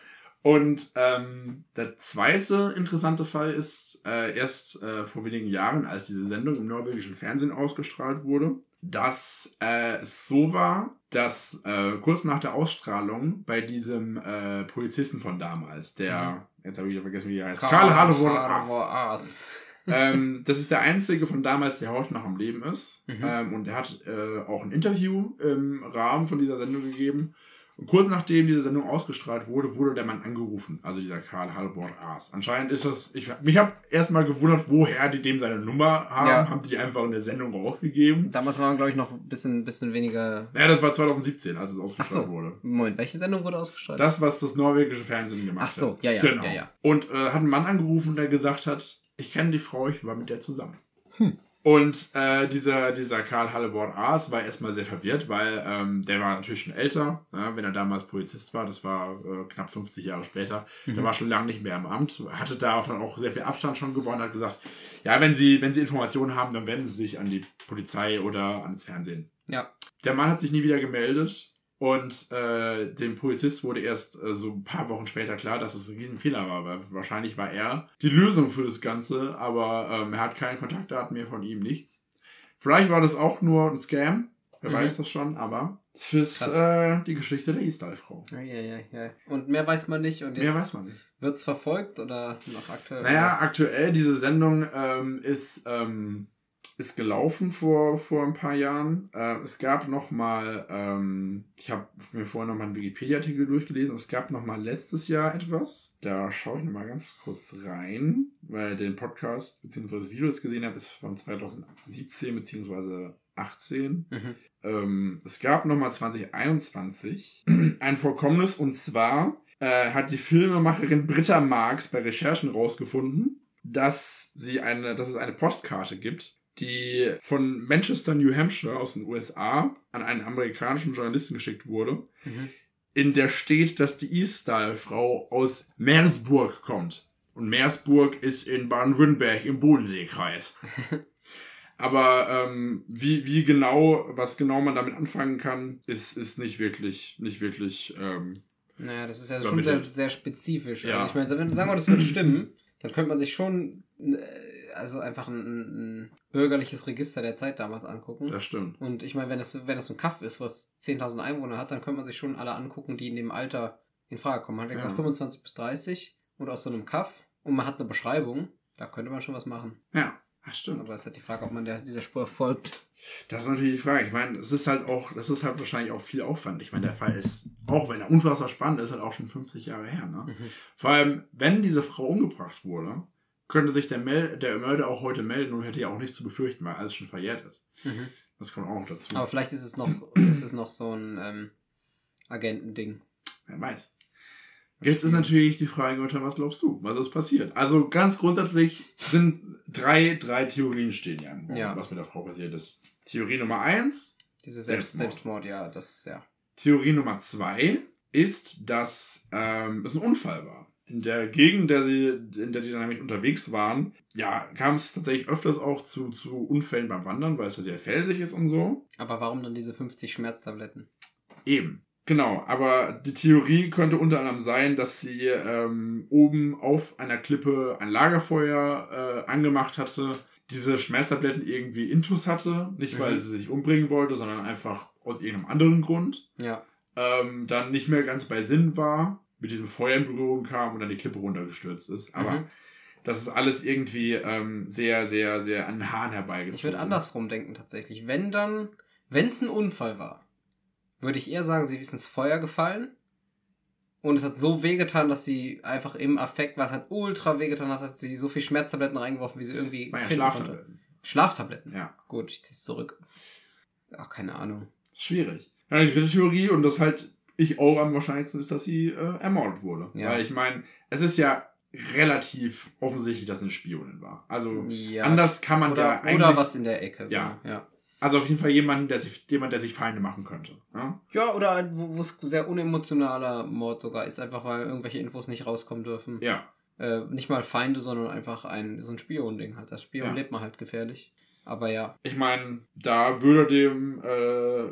B: Und ähm, der zweite interessante Fall ist äh, erst äh, vor wenigen Jahren, als diese Sendung im norwegischen Fernsehen ausgestrahlt wurde, dass äh, es so war, dass äh, kurz nach der Ausstrahlung bei diesem äh, Polizisten von damals, der, jetzt habe ich wieder vergessen, wie er heißt, Karl Halvor Aas. [laughs] ähm, das ist der einzige von damals, der heute noch am Leben ist.
A: Mhm.
B: Ähm, und er hat äh, auch ein Interview im Rahmen von dieser Sendung gegeben. Und kurz nachdem diese Sendung ausgestrahlt wurde, wurde der Mann angerufen. Also dieser Karl Halvor Aas. Anscheinend ist das, ich, mich habe erstmal gewundert, woher die dem seine Nummer haben.
A: Ja.
B: Haben die die einfach in der Sendung rausgegeben?
A: Damals war man, glaube ich, noch ein bisschen, bisschen weniger.
B: Naja, das war 2017, als es ausgestrahlt
A: so.
B: wurde.
A: Moment, welche Sendung wurde ausgestrahlt?
B: Das, was das norwegische Fernsehen gemacht
A: Ach so,
B: hat.
A: ja, ja,
B: Genau.
A: ja, ja.
B: Und äh, hat einen Mann angerufen, der gesagt hat, ich kenne die Frau, ich war mit der zusammen.
A: Hm.
B: Und äh, dieser, dieser Karl Hallevort Aas war erstmal sehr verwirrt, weil ähm, der war natürlich schon älter, ja, wenn er damals Polizist war, das war äh, knapp 50 Jahre später.
A: Mhm.
B: Der war schon lange nicht mehr im Amt, hatte davon auch sehr viel Abstand schon gewonnen, hat gesagt, ja, wenn Sie, wenn Sie Informationen haben, dann wenden Sie sich an die Polizei oder ans Fernsehen.
A: Ja.
B: Der Mann hat sich nie wieder gemeldet und äh, dem Polizist wurde erst äh, so ein paar Wochen später klar, dass es ein Riesenfehler war, weil wahrscheinlich war er die Lösung für das Ganze, aber ähm, er hat keine Kontaktdaten mehr von ihm, nichts. Vielleicht war das auch nur ein Scam, wer
A: Mhm.
B: weiß das schon, aber es ist äh, die Geschichte der E-Style-Frau.
A: Ja, ja, ja, ja. Und mehr weiß man nicht. Und jetzt
B: Mehr weiß man nicht.
A: Wird's verfolgt oder noch aktuell?
B: Naja, aktuell, diese Sendung ähm, ist, ähm, ist gelaufen vor, vor ein paar Jahren. Äh, es gab noch mal, ähm, ich habe mir vorher noch mal einen Wikipedia-Artikel durchgelesen. Es gab noch mal letztes Jahr etwas. Da schaue ich noch mal ganz kurz rein, weil den Podcast bzw. das Video, das ich gesehen habe, ist von 2017 bzw. 18.
A: Mhm.
B: Ähm, es gab noch mal 2021 [clears throat] ein Vorkommnis und zwar äh, hat die Filmemacherin Britta Marx bei Recherchen rausgefunden, dass sie eine, dass es eine Postkarte gibt, die von Manchester, New Hampshire aus den USA an einen amerikanischen Journalisten geschickt wurde,
A: Mhm.
B: in der steht, dass die E-Style-Frau aus Meersburg kommt. Und Meersburg ist in Baden-Württemberg im Bodenseekreis. [laughs] Aber ähm, wie, wie genau, was genau man damit anfangen kann, ist, ist nicht wirklich, nicht wirklich ähm,
A: Naja, das ist ja schon sehr, sehr spezifisch.
B: Ja.
A: Also ich meine, wenn sagen wir, das wird stimmen, dann könnte man sich schon äh, also einfach ein, ein, bürgerliches Register der Zeit damals angucken.
B: Das stimmt.
A: Und ich meine, wenn das, wenn das ein Kaff ist, was 10.000 Einwohner hat, dann könnte man sich schon alle angucken, die in dem Alter in Frage kommen. Man hat ja
B: Ja.
A: gesagt 25 bis 30 und aus so einem Kaff und man hat eine Beschreibung, da könnte man schon was machen.
B: Ja, das stimmt.
A: Aber es ist halt die Frage, ob man der, dieser Spur folgt.
B: Das ist natürlich die Frage. Ich meine, es ist halt auch, das ist halt wahrscheinlich auch viel Aufwand. Ich meine, der Fall ist, auch wenn er unfassbar spannend ist, halt auch schon 50 Jahre her. Ne?
A: Mhm.
B: Vor allem, wenn diese Frau umgebracht wurde, könnte sich der, Mel der Mörder auch heute melden und hätte ja auch nichts zu befürchten, weil alles schon verjährt ist.
A: Mhm.
B: Das kommt auch noch dazu.
A: Aber vielleicht ist es noch, [clears throat] ist es noch so ein ähm, Agentending.
B: Wer weiß. Jetzt ist natürlich die Frage, Jutta, was glaubst du? Was ist passiert? Also ganz grundsätzlich sind drei, drei Theorien stehen ja
A: Ja.
B: was mit der Frau passiert ist. Theorie Nummer eins,
A: Diese Selbst
B: Selbstmord.
A: Selbstmord, ja, das, ja.
B: Theorie Nummer zwei ist, dass ähm, es ein Unfall war. In der Gegend, der sie, in der die dann nämlich unterwegs waren, ja, kam es tatsächlich öfters auch zu, zu Unfällen beim Wandern, weil es ja sehr felsig ist und so.
A: Aber warum dann diese 50 Schmerztabletten?
B: Eben. Genau, aber die Theorie könnte unter anderem sein, dass sie ähm, oben auf einer Klippe ein Lagerfeuer äh, angemacht hatte, diese Schmerztabletten irgendwie intus hatte, nicht weil
A: Mhm.
B: sie sich umbringen wollte, sondern einfach aus irgendeinem anderen Grund.
A: Ja.
B: ähm, dann nicht mehr ganz bei Sinn war, mit diesem Feuer in Berührung kam und dann die Klippe runtergestürzt ist. Aber
A: Mhm.
B: das ist alles irgendwie ähm, sehr, sehr, sehr an den Haaren herbeigezogen.
A: Ich würde andersrum denken tatsächlich. Wenn dann, wenn es ein Unfall war, würde ich eher sagen, sie ist ins Feuer gefallen. Und es hat so wehgetan, dass sie einfach im Affekt, was halt ultra wehgetan hat, dass sie so viel Schmerztabletten reingeworfen, wie sie irgendwie
B: war ja
A: finden konnte.
B: Schlaftabletten.
A: Schlaftabletten.
B: Ja,
A: Gut, ich zieh's zurück. Ach, keine Ahnung.
B: schwierig. Ja, die dritte Theorie, und das halt ich auch am wahrscheinlichsten ist, dass sie äh, ermordet wurde.
A: Ja.
B: Weil ich meine, es ist ja relativ offensichtlich, dass sie eine Spionin war. Also
A: Ja.
B: anders kann man
A: Oder,
B: ja eigentlich...
A: oder was in der Ecke.
B: Ja.
A: genau, ja.
B: Also auf jeden Fall jemand, der sich, jemand, der sich Feinde machen könnte. Ja?
A: Ja, oder wo wo es sehr unemotionaler Mord sogar ist, einfach weil irgendwelche Infos nicht rauskommen dürfen.
B: ja.
A: Äh, nicht mal Feinde, sondern einfach ein so ein Spion-Ding halt. Das Spion
B: Ja.
A: lebt man halt gefährlich. Aber ja.
B: Ich meine, da würde dem, äh,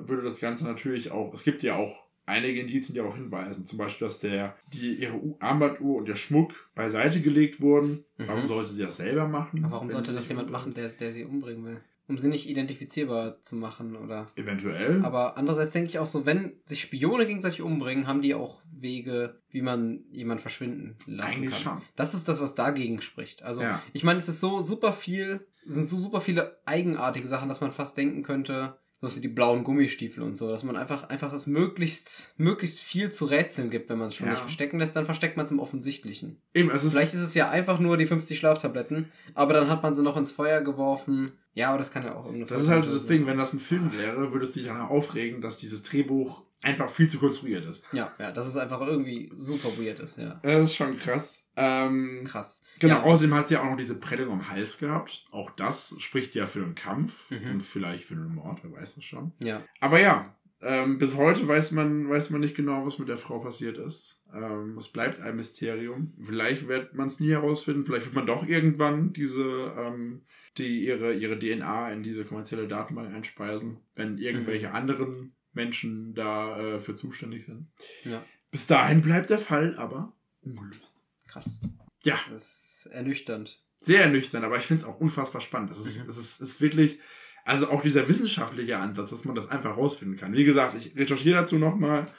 B: würde das Ganze natürlich auch, es gibt ja auch einige Indizien, die darauf hinweisen. Zum Beispiel, dass der, die, ihre Armbanduhr und der Schmuck beiseite gelegt wurden.
A: Mhm.
B: Warum sollte sie das selber machen?
A: Aber warum sollte das jemand machen, der, der sie umbringen will? Um sie nicht identifizierbar zu machen, oder?
B: Eventuell.
A: Aber andererseits denke ich auch so, wenn sich Spione gegenseitig umbringen, haben die auch Wege, wie man jemand verschwinden lassen
B: Eigentlich
A: kann.
B: schon.
A: Das ist das, was dagegen spricht. Also,
B: Ja.
A: ich meine, es ist so super viel, es sind so super viele eigenartige Sachen, dass man fast denken könnte, so die blauen Gummistiefel und so, dass man einfach, einfach es möglichst, möglichst viel zu rätseln gibt, wenn man es schon
B: Ja.
A: nicht verstecken lässt, dann versteckt man es im Offensichtlichen.
B: Eben, es ist,
A: Vielleicht ist es ja einfach nur die 50 Schlaftabletten, aber dann hat man sie noch ins Feuer geworfen. Ja, aber das kann ja auch irgendeine
B: das ist halt das
A: Vermutung
B: Ding, wenn das ein Film wäre, würdest du dich dann aufregen, dass dieses Drehbuch einfach viel zu konstruiert ist.
A: Ja, ja, dass es einfach irgendwie super weird ist, ja.
B: Das ist schon krass. Ähm,
A: Krass.
B: Genau,
A: Ja,
B: außerdem hat sie ja auch noch diese Prellung am Hals gehabt. Auch das spricht ja für einen Kampf
A: Mhm.
B: und vielleicht für einen Mord, wer weiß das schon.
A: ja.
B: Aber ja, ähm, bis heute weiß man, weiß man nicht genau, was mit der Frau passiert ist. Ähm, es bleibt ein Mysterium. Vielleicht wird man es nie herausfinden. Vielleicht wird man doch irgendwann diese, ähm, die ihre, ihre DNA in diese kommerzielle Datenbank einspeisen, wenn irgendwelche
A: Mhm.
B: anderen Menschen da äh, für zuständig sind.
A: ja.
B: Bis dahin bleibt der Fall aber ungelöst.
A: Krass.
B: Ja,
A: Das ist ernüchternd.
B: sehr ernüchternd, aber ich finde es auch unfassbar spannend. Das ist,
A: Mhm.
B: das ist, ist wirklich, also auch dieser wissenschaftliche Ansatz, dass man das einfach rausfinden kann. Wie gesagt, ich recherchiere dazu nochmal,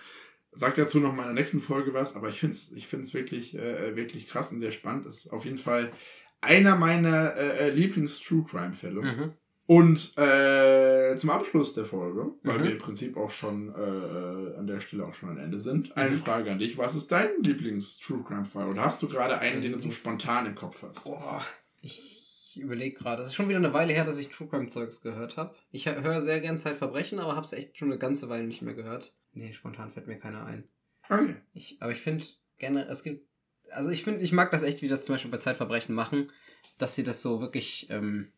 B: sag dazu nochmal in der nächsten Folge was, aber ich finde es ich find's wirklich, äh, wirklich krass und sehr spannend. Ist auf jeden Fall einer meiner äh, äh, Lieblings-True-Crime-Fälle.
A: Mhm.
B: Und äh, zum Abschluss der Folge, weil
A: Mhm.
B: wir im Prinzip auch schon äh, an der Stelle auch schon am Ende sind, eine
A: Mhm.
B: Frage an dich. Was ist dein Lieblings-True Crime-Fall? Oder hast du gerade einen, den du so spontan im Kopf hast?
A: Boah, ich überlege gerade. Es ist schon wieder eine Weile her, dass ich True Crime Zeugs gehört habe. Ich höre sehr gern Zeitverbrechen, aber habe es echt schon eine ganze Weile nicht mehr gehört. Nee, spontan fällt mir keiner ein.
B: Okay.
A: Ich, aber ich finde gerne, es gibt, also ich finde, ich mag das echt, wie das zum Beispiel bei Zeitverbrechen machen, dass sie das so wirklich, ähm,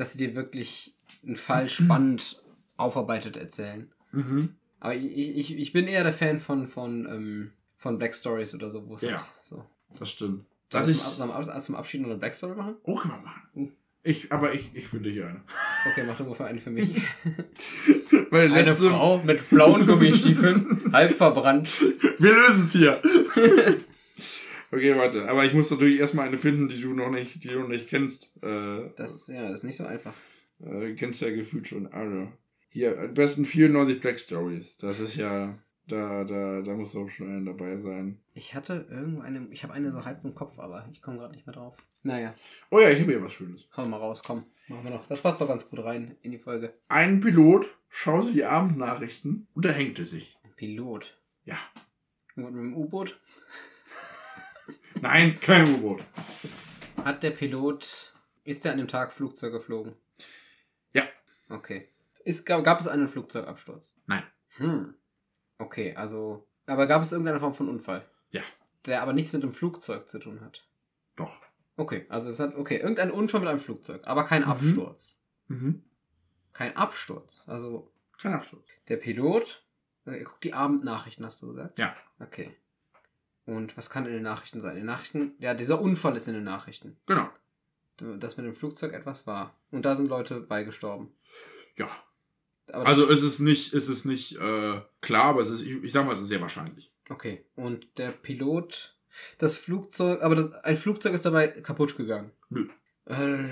A: dass sie dir wirklich einen Fall spannend aufarbeitet erzählen.
B: Mhm.
A: Aber ich, ich, ich bin eher der Fan von, von, ähm, von Black Stories oder so,
B: Ja.
A: halt so.
B: Das stimmt. Was
A: ich zum, zum, zum Abschied noch eine Black Story machen?
B: Oh, kann man machen.
A: Mhm.
B: Ich, aber ich, ich finde hier eine. [laughs]
A: Okay, mach du mal eine für mich. [laughs]
B: Meine
A: Eine
B: letzte.
A: Frau mit blauen Gummistiefeln, [laughs] halb verbrannt.
B: Wir lösen es hier. Okay, warte. Aber ich muss natürlich erstmal eine finden, die du noch nicht, die du noch nicht kennst. Äh,
A: Das, ja, ist nicht so einfach.
B: äh, kennst ja gefühlt schon alle. Hier, am besten 94 Black Stories. Das ist ja. Da, da, da muss doch schon einer dabei sein.
A: Ich hatte irgendwo eine, ich habe eine so halb im Kopf, aber ich komme gerade nicht mehr drauf. Naja,
B: Oh ja, ich habe hier was Schönes.
A: hau mal raus, komm. Machen wir noch. Das passt doch ganz gut rein in die Folge.
B: Ein Pilot schaute die Abendnachrichten und erhängte sich.
A: Pilot.
B: Ja.
A: Irgendwas mit dem U-Boot?
B: Nein, kein U-Boot.
A: Hat der Pilot, ist der an dem Tag Flugzeug geflogen?
B: Ja.
A: Okay. Ist, gab, gab es einen Flugzeugabsturz?
B: Nein.
A: Hm. Okay, also. Aber gab es irgendeine Form von Unfall?
B: Ja.
A: Der aber nichts mit dem Flugzeug zu tun hat.
B: Doch.
A: Okay, also es hat, okay, irgendein Unfall mit einem Flugzeug, aber kein
B: Mhm.
A: Absturz.
B: Mhm.
A: Kein Absturz. Also
B: Kein Absturz.
A: der Pilot, äh, er guckt die Abendnachrichten, hast du gesagt?
B: Ja.
A: Okay. Und was kann in den Nachrichten sein? In den Nachrichten, ja, dieser Unfall ist in den Nachrichten.
B: Genau.
A: Dass mit dem Flugzeug etwas war. Und da sind Leute beigestorben.
B: Ja.
A: Aber
B: Also es ist nicht, es ist nicht äh, klar, aber es ist, ich, ich sag mal, es ist sehr wahrscheinlich.
A: Okay. Und der Pilot, das Flugzeug, aber das, ein Flugzeug ist dabei kaputt gegangen.
B: Nö.
A: Äh,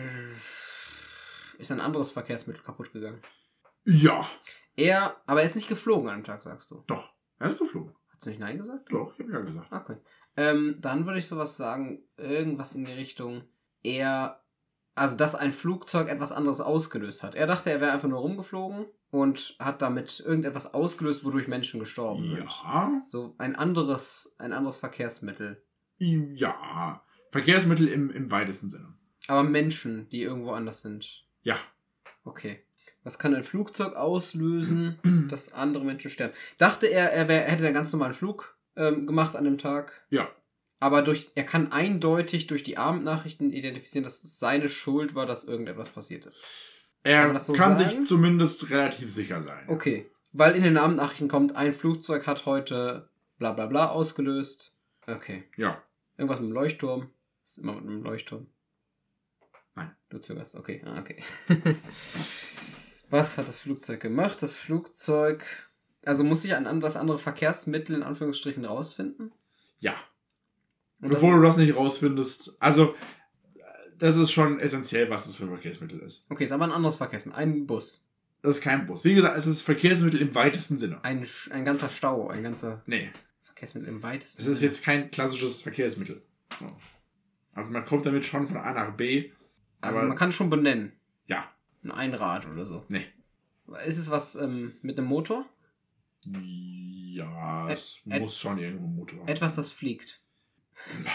A: ist ein anderes Verkehrsmittel kaputt gegangen.
B: Ja,
A: Er, aber er ist nicht geflogen an dem Tag, sagst du.
B: doch. Er ist geflogen.
A: Hast du nicht Nein gesagt?
B: Doch, ich hab ja gesagt.
A: Okay. Ähm, dann würde ich sowas sagen, irgendwas in die Richtung, er, also dass ein Flugzeug etwas anderes ausgelöst hat. Er dachte, er wäre einfach nur rumgeflogen und hat damit irgendetwas ausgelöst, wodurch Menschen gestorben sind.
B: Ja.
A: So ein anderes, ein anderes Verkehrsmittel.
B: Ja. Verkehrsmittel im, im weitesten Sinne.
A: Aber Menschen, die irgendwo anders sind.
B: Ja.
A: Okay. Was kann ein Flugzeug auslösen, [clears throat] dass andere Menschen sterben? Dachte er, er, wär, er hätte einen ganz normalen Flug ähm, gemacht an dem Tag.
B: Ja.
A: Aber durch, er kann eindeutig durch die Abendnachrichten identifizieren, dass es seine Schuld war, dass irgendetwas passiert ist. Kann
B: Er
A: das so
B: kann sich zumindest relativ sicher sein.
A: Okay. Weil in den Abendnachrichten kommt, ein Flugzeug hat heute bla bla bla ausgelöst. Okay.
B: Ja.
A: Irgendwas mit dem Leuchtturm. Ist immer mit einem Leuchtturm.
B: Nein.
A: Du zögerst, okay. Ah, okay. [laughs] Was hat das Flugzeug gemacht? Das Flugzeug. Also muss ich ein anderes andere Verkehrsmittel in Anführungsstrichen rausfinden?
B: Ja.
A: Und das,
B: Bevor du das nicht rausfindest. Also, das ist schon essentiell, was das für ein Verkehrsmittel ist.
A: okay, ist aber ein anderes Verkehrsmittel. Ein Bus.
B: Das ist kein Bus. Wie gesagt, es ist Verkehrsmittel im weitesten Sinne.
A: Ein, ein ganzer Stau. Ein ganzer
B: Nee.
A: Verkehrsmittel im weitesten
B: Es ist jetzt kein klassisches Verkehrsmittel. So. Also man kommt damit schon von A nach B.
A: Also
B: Aber
A: man kann schon benennen.
B: ja,
A: Ein Einrad oder so.
B: nee.
A: Ist es was ähm, mit einem Motor?
B: Ja, es
A: Ä-
B: muss schon irgendwo ein Motor haben.
A: Etwas, das fliegt. [sighs]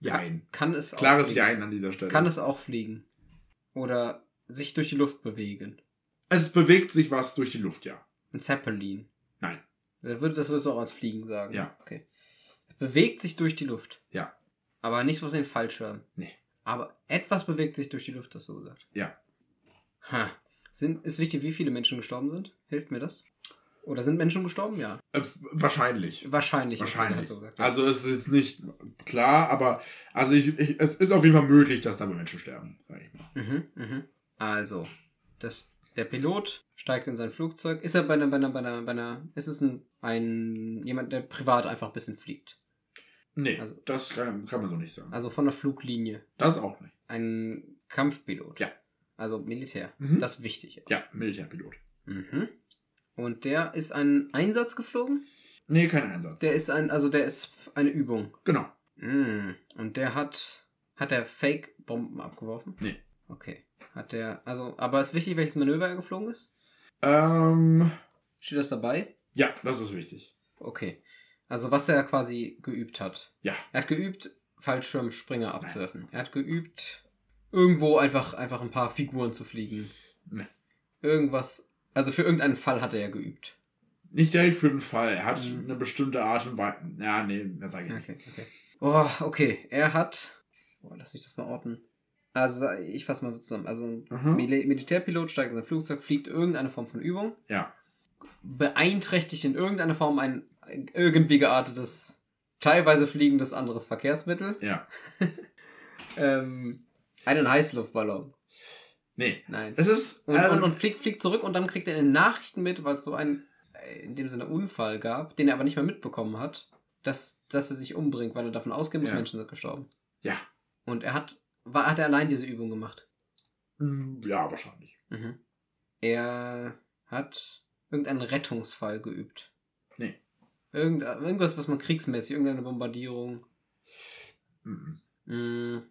B: Jein.
A: Kann es auch
B: Klares
A: fliegen?
B: Jein an dieser Stelle.
A: Kann es auch fliegen? Oder sich durch die Luft bewegen?
B: es bewegt sich was durch die Luft, ja.
A: Ein Zeppelin.
B: Nein.
A: Das würde das würdest du auch als Fliegen sagen.
B: Ja.
A: Okay. Es bewegt sich durch die Luft.
B: Ja.
A: Aber nicht so den Fallschirm.
B: Nee.
A: Aber etwas bewegt sich durch die Luft, hast du gesagt.
B: Ja.
A: Ha. Sind, ist wichtig, wie viele Menschen gestorben sind? Hilft mir das? Oder sind Menschen gestorben? Ja.
B: Äh, wahrscheinlich.
A: Wahrscheinlich.
B: Wahrscheinlich.
A: du gesagt.
B: Also es ist jetzt nicht klar, aber also ich, ich, es ist auf jeden Fall möglich, dass dabei Menschen sterben, sag ich mal.
A: Mhm, mhm. Also, das, der Pilot steigt in sein Flugzeug. Ist er bei einer, bei einer, bei einer, bei einer ist es ein, ein, jemand, der privat einfach ein bisschen fliegt?
B: Nee,
A: Also-
B: das kann, kann man so nicht sagen.
A: Also von der Fluglinie.
B: Das auch nicht.
A: Ein Kampfpilot.
B: Ja.
A: Also Militär.
B: Mhm.
A: Das ist wichtig.
B: Ja, Militärpilot.
A: Mhm. Und der ist einen Einsatz geflogen?
B: Nee, kein Einsatz.
A: Der ist ein, also der ist eine Übung.
B: genau.
A: Mhm. Und der hat, hat der Fake-Bomben abgeworfen?
B: Nee.
A: Okay. Hat der, also, aber ist wichtig, welches Manöver er geflogen ist?
B: Ähm,
A: Steht das dabei?
B: ja, das ist wichtig.
A: Okay. Also, was er quasi geübt hat.
B: Ja.
A: Er hat geübt, Fallschirmspringer abzuwerfen. Er hat geübt, irgendwo einfach, einfach ein paar Figuren zu fliegen.
B: Nee.
A: Irgendwas, also für irgendeinen Fall hat er ja geübt.
B: Nicht direkt für den Fall. Er hat
A: Mhm.
B: eine bestimmte Art und Weise. Ja, nee, das sage ich nicht.
A: Okay, okay. Oh, okay. Er hat. Boah, lass mich das mal orten. Also, ich fasse mal zusammen. Also, ein
B: Mhm.
A: Mil Militärpilot steigt in sein Flugzeug, fliegt irgendeine Form von Übung,
B: Ja.
A: Beeinträchtigt in irgendeiner Form ein irgendwie geartetes, teilweise fliegendes anderes Verkehrsmittel.
B: Ja. [laughs]
A: Ähm, einen Heißluftballon.
B: Nee.
A: Nein.
B: Es ist.
A: Und,
B: äh,
A: und, und fliegt, fliegt zurück und dann kriegt er in den Nachrichten mit, weil es so einen, äh, in dem Sinne Unfall gab, den er aber nicht mehr mitbekommen hat, dass, dass er sich umbringt, weil er davon ausgehen muss,
B: Ja.
A: Menschen sind gestorben.
B: ja.
A: Und er hat, war, hat er allein diese Übung gemacht.
B: Ja, wahrscheinlich.
A: Mhm. Er hat irgendeinen Rettungsfall geübt.
B: Nee.
A: Irgend, irgendwas, was man kriegsmäßig, irgendeine Bombardierung.
B: Mhm.
A: Mm.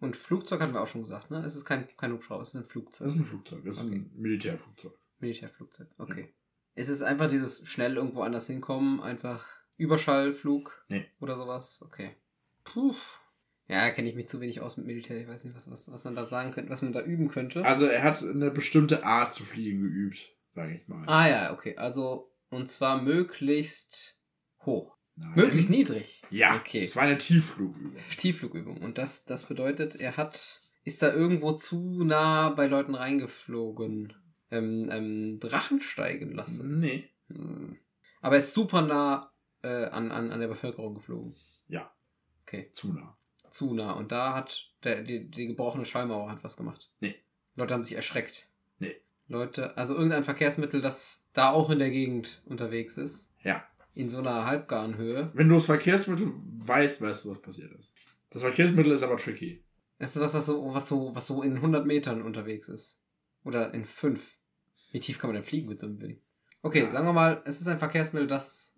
A: Und Flugzeug hatten wir auch schon gesagt, ne? Es ist kein, kein Hubschrauber, es ist ein Flugzeug.
B: Das ist ein Flugzeug. Das ist ein Militärflugzeug.
A: Militärflugzeug, okay. Ist es einfach dieses schnell irgendwo anders hinkommen, einfach Überschallflug
B: Nee.
A: oder sowas? Okay. Puh. Ja, kenne ich mich zu wenig aus mit Militär. Ich weiß nicht, was, was, was man da sagen könnte, was man da üben könnte.
B: Also er hat eine bestimmte Art zu fliegen geübt, sage ich mal.
A: Ah ja, okay. Also, und zwar möglichst hoch.
B: Nein.
A: Möglichst niedrig.
B: Ja,
A: Okay.
B: es war eine Tiefflugübung.
A: Tiefflugübung. Und das, das bedeutet, er hat, ist da irgendwo zu nah bei Leuten reingeflogen. Ähm, ähm, Drachen steigen lassen.
B: Nee.
A: Hm. Aber er ist super nah äh, an, an, an der Bevölkerung geflogen.
B: Ja,
A: Okay,
B: zu nah.
A: zu nah. Und da hat der, die, die gebrochene Schallmauer hat was gemacht.
B: Nee.
A: Leute haben sich erschreckt. Leute, also irgendein Verkehrsmittel, das da auch in der Gegend unterwegs ist.
B: Ja.
A: In so einer halbgaren Höhe.
B: Wenn du das Verkehrsmittel weißt, weißt du, was passiert ist. Das Verkehrsmittel ist aber tricky.
A: Es ist was, was so, was so, was so in 100 Metern unterwegs ist. Oder in 5. Wie tief kann man denn fliegen mit so einem Ding? Okay,
B: Ja.
A: sagen wir mal, es ist ein Verkehrsmittel, das.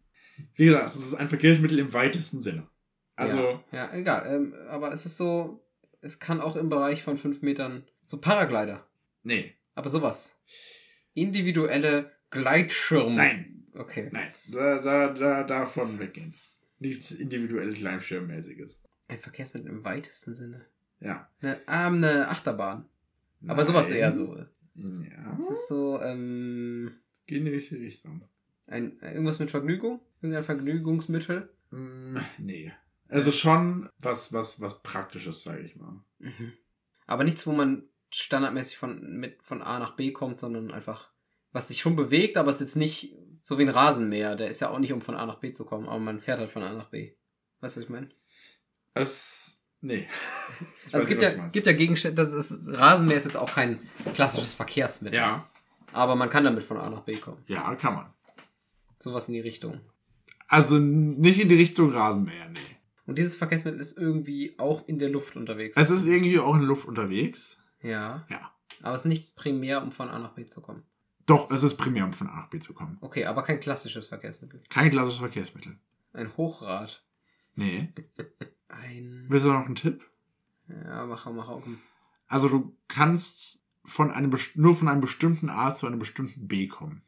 B: Wie gesagt, es ist ein Verkehrsmittel im weitesten Sinne. Also,
A: Ja, ja egal. Ähm, aber es ist so, es kann auch im Bereich von 5 Metern. So Paraglider.
B: nee.
A: Aber sowas. Individuelle Gleitschirme.
B: Nein.
A: Okay.
B: Nein. Da, da, da, davon weggehen. Nichts individuell Kleinschirmmäßiges.
A: Ein Verkehrsmittel im weitesten Sinne.
B: Ja.
A: Eine, ah, eine Achterbahn. Aber sowas
B: Nein.
A: eher so.
B: Ja.
A: Es ist so, ähm,
B: Geht in die richtige Richtung.
A: ein, irgendwas mit Vergnügung? Irgendein Vergnügungsmittel?
B: Mm, nee. Also schon was, was, was Praktisches, sage ich mal.
A: Mhm. Aber nichts, wo man standardmäßig von, mit, von A nach B kommt, sondern einfach, was sich schon bewegt, aber es ist jetzt nicht so wie ein Rasenmäher. Der ist ja auch nicht, um von A nach B zu kommen, aber man fährt halt von A nach B. Weißt du, was ich meine?
B: Es. Nee. [laughs] Ich
A: Also es gibt
B: nicht,
A: ja, gibt ja Gegenstände, das ist, Rasenmäher ist jetzt auch kein klassisches Verkehrsmittel.
B: Ja,
A: Aber man kann damit von A nach B kommen.
B: ja, kann man.
A: Sowas in die Richtung.
B: Also nicht in die Richtung Rasenmäher, nee.
A: Und dieses Verkehrsmittel ist irgendwie auch in der Luft unterwegs.
B: Es ist irgendwie auch in der Luft unterwegs.
A: Ja.
B: Ja.
A: Aber es ist nicht primär, um von A nach B zu kommen.
B: Doch, es ist primär, um von A nach B zu kommen.
A: Okay, aber kein klassisches Verkehrsmittel.
B: Kein klassisches Verkehrsmittel.
A: Ein Hochrad.
B: Nee. [laughs]
A: Ein.
B: Willst du noch einen Tipp?
A: Ja, mach, mach auch.
B: Also du kannst von einem nur von einem bestimmten A zu einem bestimmten B kommen.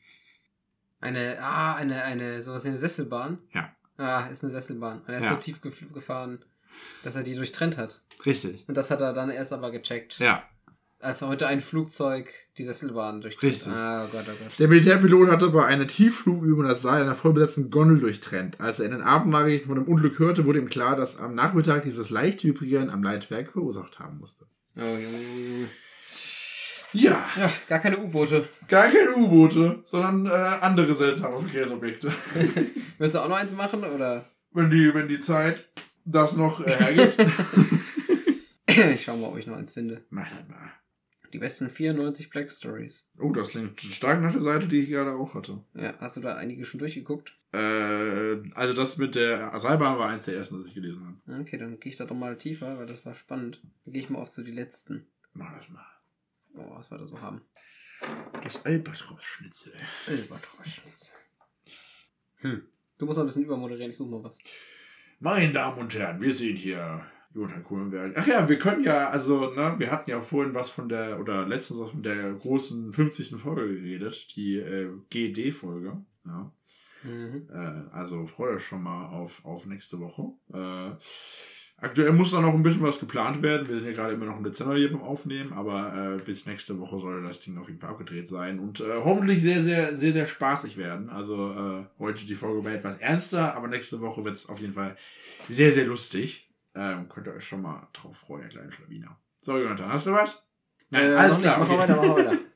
A: Eine, ah, eine, eine, sowas wie eine Sesselbahn.
B: Ja.
A: Ah, ist eine Sesselbahn. Und er ist
B: Ja.
A: so tief gef- gefahren, dass er die durchtrennt hat.
B: Richtig.
A: Und das hat er dann erst aber gecheckt.
B: Ja.
A: Als heute ein Flugzeug die Sesselbahn durchtrennt.
B: Richtig.
A: Ah, oh Gott, oh Gott.
B: Der Militärpilot hatte bei einer Tiefflugübung das Seil einer vollbesetzten Gondel durchtrennt. Als er in den Abendnachrichten von dem Unglück hörte, wurde ihm klar, dass am Nachmittag dieses leichte Vibrieren am Leitwerk verursacht haben musste.
A: Oh, Junge, Junge.
B: Ja,
A: Ja, gar keine U-Boote.
B: gar keine U-Boote, sondern äh, andere seltsame Verkehrsobjekte. [laughs]
A: Willst du auch noch eins machen, oder?
B: wenn, die, wenn die Zeit das noch äh, hergibt. [laughs]
A: ich schau mal, ob ich noch eins finde.
B: Nein, nein, nein.
A: Die besten 94 Black Stories.
B: Oh, das klingt stark nach der Seite, die ich gerade auch hatte.
A: Ja, hast du da einige schon durchgeguckt?
B: Äh, also das mit der Seilbahn war eins der ersten, das ich gelesen habe.
A: Okay, dann gehe ich da doch mal tiefer, weil das war spannend. Dann gehe ich mal auf zu die letzten.
B: Mach das mal.
A: Oh, was wir da so haben.
B: Das Albatros-Schnitzel.
A: Albatross. Hm. Du musst mal ein bisschen übermoderieren, ich suche mal was.
B: Meine Damen und Herren, wir sehen hier Jonathan Kohlenberg. Ach ja, wir können ja, also, ne, wir hatten ja vorhin was von der, oder letztens was von der großen 50. Folge geredet, die äh, GD-Folge. Ja. Mhm. Äh, also freut euch schon mal auf, auf nächste Woche. Äh, aktuell muss da noch ein bisschen was geplant werden. Wir sind ja gerade immer noch im Dezember hier beim Aufnehmen, aber äh, bis nächste Woche soll das Ding auf jeden Fall abgedreht sein und äh, hoffentlich sehr, sehr, sehr, sehr spaßig werden. Also äh, heute die Folge war etwas ernster, aber nächste Woche wird es auf jeden Fall sehr, sehr lustig. Ähm, könnt ihr euch schon mal drauf freuen, ihr kleinen Schlawiner. So, Jonathan, hast du was? Nein,
A: Äh,
B: alles klar.
A: nicht. Mach
B: okay.
A: mal weiter, mach mal weiter. [laughs]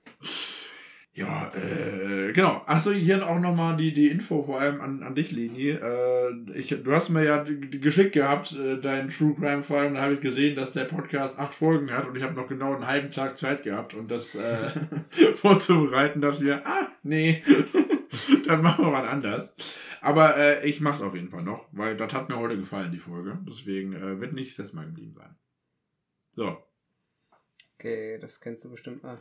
B: Ja, äh, genau. Achso, hier auch nochmal die, die Info vor allem an, an dich, Lini. Äh, ich, du hast mir ja geschickt gehabt, äh, deinen True Crime Fall, und da habe ich gesehen, dass der Podcast acht Folgen hat und ich habe noch genau einen halben Tag Zeit gehabt, um das äh, [laughs] vorzubereiten, dass wir, ah, nee, [laughs] dann machen wir mal anders. Aber äh, ich mach's auf jeden Fall noch, weil das hat mir heute gefallen, die Folge. Deswegen äh, wird nicht das Mal geblieben sein. So.
A: Okay, das kennst du bestimmt. Ah.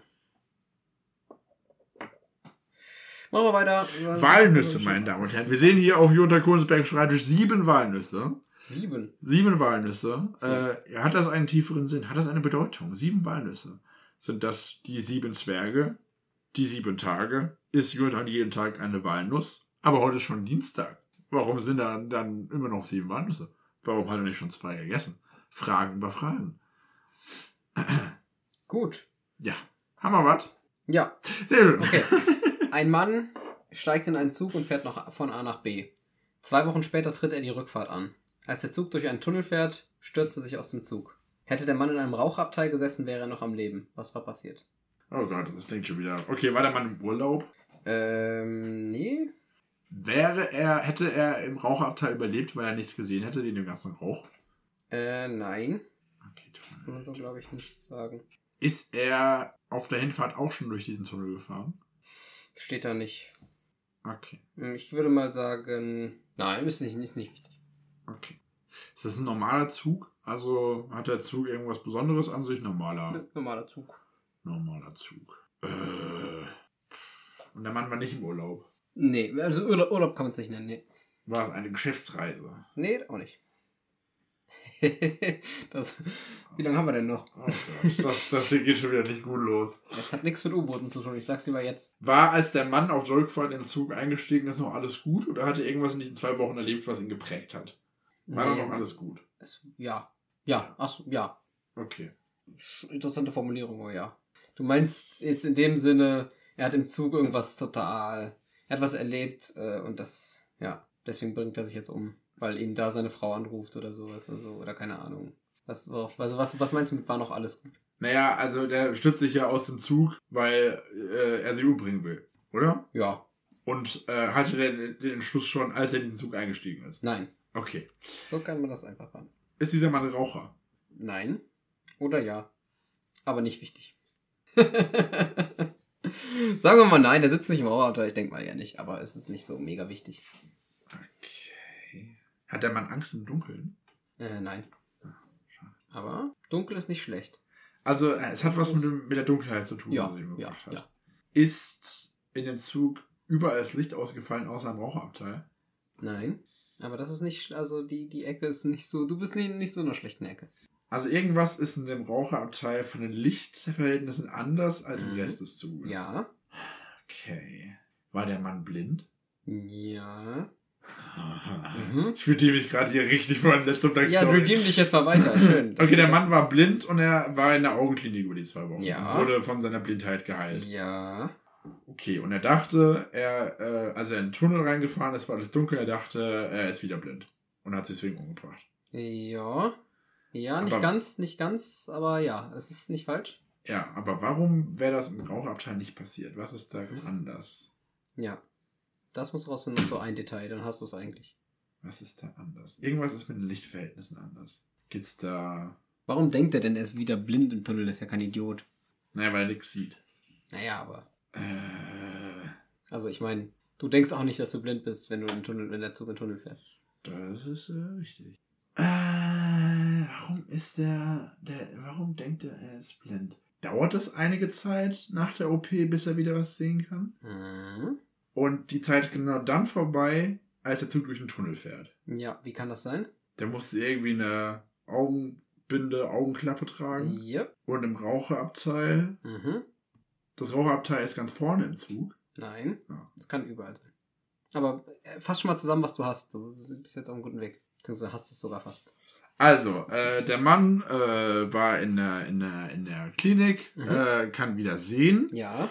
A: Machen wir weiter.
B: Walnüsse, meine Damen und Herren. Wir sehen hier auf Jutta Kohnsberg Schreibtisch sieben Walnüsse.
A: Sieben.
B: Sieben Walnüsse. Äh, hat das einen tieferen Sinn? Hat das eine Bedeutung? Sieben Walnüsse. Sind das die sieben Zwerge? Die sieben Tage? Ist Jutta jeden Tag eine Walnuss? Aber heute ist schon Dienstag. Warum sind da dann immer noch sieben Walnüsse? Warum hat er nicht schon zwei gegessen? Fragen über Fragen. [clears throat]
A: Gut.
B: Ja. Haben wir was?
A: Ja.
B: Sehr schön.
A: Okay. [laughs] Ein Mann steigt in einen Zug und fährt noch von A nach B. Zwei Wochen später tritt er die Rückfahrt an. Als der Zug durch einen Tunnel fährt, stürzt er sich aus dem Zug. Hätte der Mann in einem Rauchabteil gesessen, wäre er noch am Leben. Was war passiert?
B: Oh Gott, das klingt schon wieder. Okay, war der Mann im Urlaub?
A: Ähm, nee.
B: Wäre er, hätte er im Rauchabteil überlebt, weil er nichts gesehen hätte, in dem ganzen Rauch?
A: Äh, nein.
B: Okay,
A: Kann man so, glaube ich, nicht sagen.
B: Ist er auf der Hinfahrt auch schon durch diesen Tunnel gefahren?
A: Steht da nicht.
B: Okay,
A: Hm, Ich würde mal sagen, nein, ist nicht, ist nicht wichtig.
B: okay. Ist das ein normaler Zug? Also hat der Zug irgendwas Besonderes an sich? Normaler,
A: Normaler Zug.
B: Normaler Zug. Äh. Und der Mann war nicht im Urlaub.
A: Nee, also Urlaub, Urlaub kann man es nicht nennen, nee.
B: War es eine Geschäftsreise?
A: Nee, auch nicht. [laughs] das, wie lange haben wir denn noch?
B: Oh Gott, das, das hier geht schon wieder nicht gut los.
A: Es hat nichts mit U-Booten zu tun, ich sag's dir mal jetzt.
B: War, als der Mann auf der Rückfahrt in den Zug eingestiegen ist, noch alles gut? Oder hat er irgendwas in diesen zwei Wochen erlebt, was ihn geprägt hat? War
A: Nee,
B: noch alles gut?
A: Es, ja. Ja, achso, ja.
B: Okay.
A: Interessante Formulierung, aber ja. Du meinst jetzt in dem Sinne, er hat im Zug irgendwas total. Er hat was erlebt äh, und das, ja, deswegen bringt er sich jetzt um. Weil ihn da seine Frau anruft oder sowas oder so, oder keine Ahnung. Was, worauf, also was, was meinst du mit war noch alles gut?
B: Naja, also der stützt sich ja aus dem Zug, weil äh, er sie umbringen will, oder?
A: Ja,
B: Und äh, hatte der den Entschluss schon, als er in den Zug eingestiegen ist.
A: nein.
B: Okay.
A: So kann man das einfach machen.
B: Ist dieser Mann Raucher?
A: Nein. Oder ja. Aber nicht wichtig. [laughs] Sagen wir mal nein, der sitzt nicht im Rauchauto, ich denke mal ja nicht, aber es ist nicht so mega wichtig.
B: Okay. Hat der Mann Angst im Dunkeln?
A: Äh, nein. Aber dunkel ist nicht schlecht.
B: Also, äh, es hat was mit, mit der Dunkelheit zu tun,
A: Ja,
B: was er
A: ja,
B: hat.
A: ja.
B: Ist in dem Zug überall das Licht ausgefallen, außer im Raucherabteil?
A: Nein. Aber das ist nicht, also die, die Ecke ist nicht so, du bist nicht, nicht so in einer schlechten Ecke.
B: Also irgendwas ist in dem Raucherabteil von den Lichtverhältnissen anders als im
A: Mhm.
B: Rest des Zuges.
A: Ja.
B: Okay. War der Mann blind?
A: Ja. Mhm.
B: Ich fühle mich gerade hier richtig vor den letzten Tag
A: Ja, redeem dich jetzt mal weiter. Schön. [laughs]
B: Okay, der Mann war blind und er war in der Augenklinik über die zwei Wochen.
A: Ja.
B: Und wurde von seiner Blindheit geheilt.
A: Ja.
B: Okay, und er dachte, er, äh, als er in den Tunnel reingefahren ist, war alles dunkel, er dachte, er ist wieder blind. Und hat sich deswegen umgebracht.
A: Ja. Ja, nicht
B: Aber-
A: ganz, nicht ganz, aber ja, es ist nicht falsch.
B: Ja, aber warum wäre das im Rauchabteil nicht passiert? Was ist da anders?
A: Ja. Das muss rausfinden, noch so ein Detail, dann hast du es eigentlich.
B: Was ist da anders? Irgendwas ist mit den Lichtverhältnissen anders. Gibt's da.
A: Warum denkt er denn, er ist wieder blind im Tunnel? Das ist ja kein Idiot.
B: Naja, weil er nichts sieht.
A: Naja, aber.
B: Äh,
A: Also ich meine, du denkst auch nicht, dass du blind bist, wenn du im Tunnel, wenn der Zug im Tunnel fährt.
B: das ist äh, richtig. Warum ist der, der. Warum denkt er, er ist blind? Dauert das einige Zeit nach der OP, bis er wieder was sehen kann?
A: Mhm.
B: Und die Zeit ist genau dann vorbei, als der Zug durch den Tunnel fährt.
A: Ja, wie kann das sein?
B: Der musste irgendwie eine Augenbinde, Augenklappe tragen.
A: Yep.
B: Und im Raucherabteil.
A: Mhm.
B: Das Raucherabteil ist ganz vorne im Zug.
A: Nein.
B: Ja.
A: Das kann überall sein. Aber äh, fass schon mal zusammen, was du hast. Du bist jetzt auf einem guten Weg. Beziehungsweise hast es sogar fast.
B: Also, äh, der Mann äh, war in der, in der, in der Klinik,
A: Mhm.
B: äh, kann wieder sehen
A: Ja.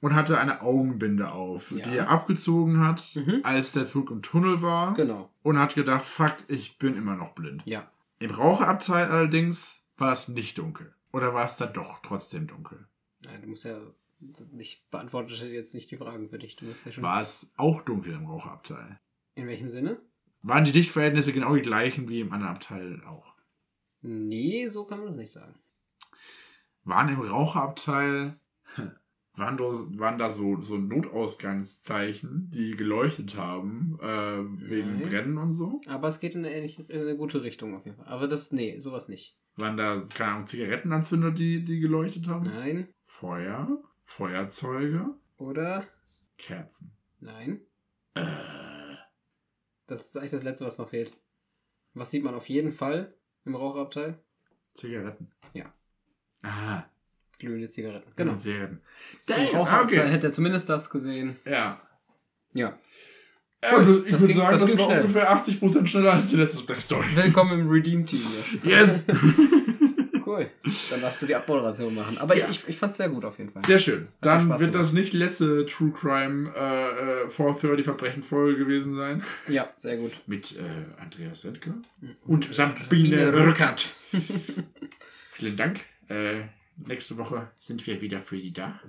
B: und hatte eine Augenbinde auf,
A: Ja.
B: die er abgezogen hat,
A: Mhm.
B: als der Zug im Tunnel war
A: Genau.
B: und hat gedacht, fuck, ich bin immer noch blind.
A: Ja.
B: Im Raucherabteil allerdings war es nicht dunkel. Oder war es da doch trotzdem dunkel?
A: Nein, du musst ja. Ich beantworte jetzt nicht die Fragen für dich. Du musst ja schon.
B: War es auch dunkel im Raucherabteil?
A: In welchem Sinne?
B: Waren die Lichtverhältnisse genau die gleichen wie im anderen Abteil auch?
A: Nee, so kann man das nicht sagen.
B: Waren im Raucherabteil, waren, da, waren da so, so Notausgangszeichen, die geleuchtet haben, äh, wegen
A: Nein.
B: Brennen und so?
A: Aber es geht in eine, ähnliche, in eine gute Richtung auf jeden Fall. Aber das, nee, sowas nicht.
B: Waren da, keine Ahnung, Zigarettenanzünder, die, die geleuchtet haben?
A: Nein.
B: Feuer, Feuerzeuge,
A: Oder?
B: Kerzen.
A: Nein.
B: Äh,
A: Das ist eigentlich das Letzte, was noch fehlt. Was sieht man auf jeden Fall im Raucherabteil?
B: Zigaretten.
A: Ja.
B: Ah,
A: Glühende Zigaretten. Genau.
B: Zigaretten.
A: Im
B: Damn,
A: Raucherabteil
B: okay.
A: hätte er zumindest das gesehen.
B: Ja.
A: Ja.
B: Du, ich würde sagen,
A: das
B: das, war
A: schnell.
B: ungefähr 80% schneller als die letzte Black Story.
A: Willkommen im Redeem-Team. [laughs]
B: Yes! [laughs]
A: Cool. Dann darfst du die Abmoderation machen. Aber
B: Ja.
A: ich, ich, ich fand's sehr gut auf jeden Fall.
B: Sehr schön. Dann
A: Spaß
B: wird
A: gemacht.
B: das nicht letzte True Crime äh, äh, 430 Verbrechen Folge gewesen sein.
A: Ja, sehr gut.
B: Mit äh, Andreas Sendker und Sabine Rückert. [laughs] Vielen Dank. Äh, nächste Woche sind wir wieder für Sie da.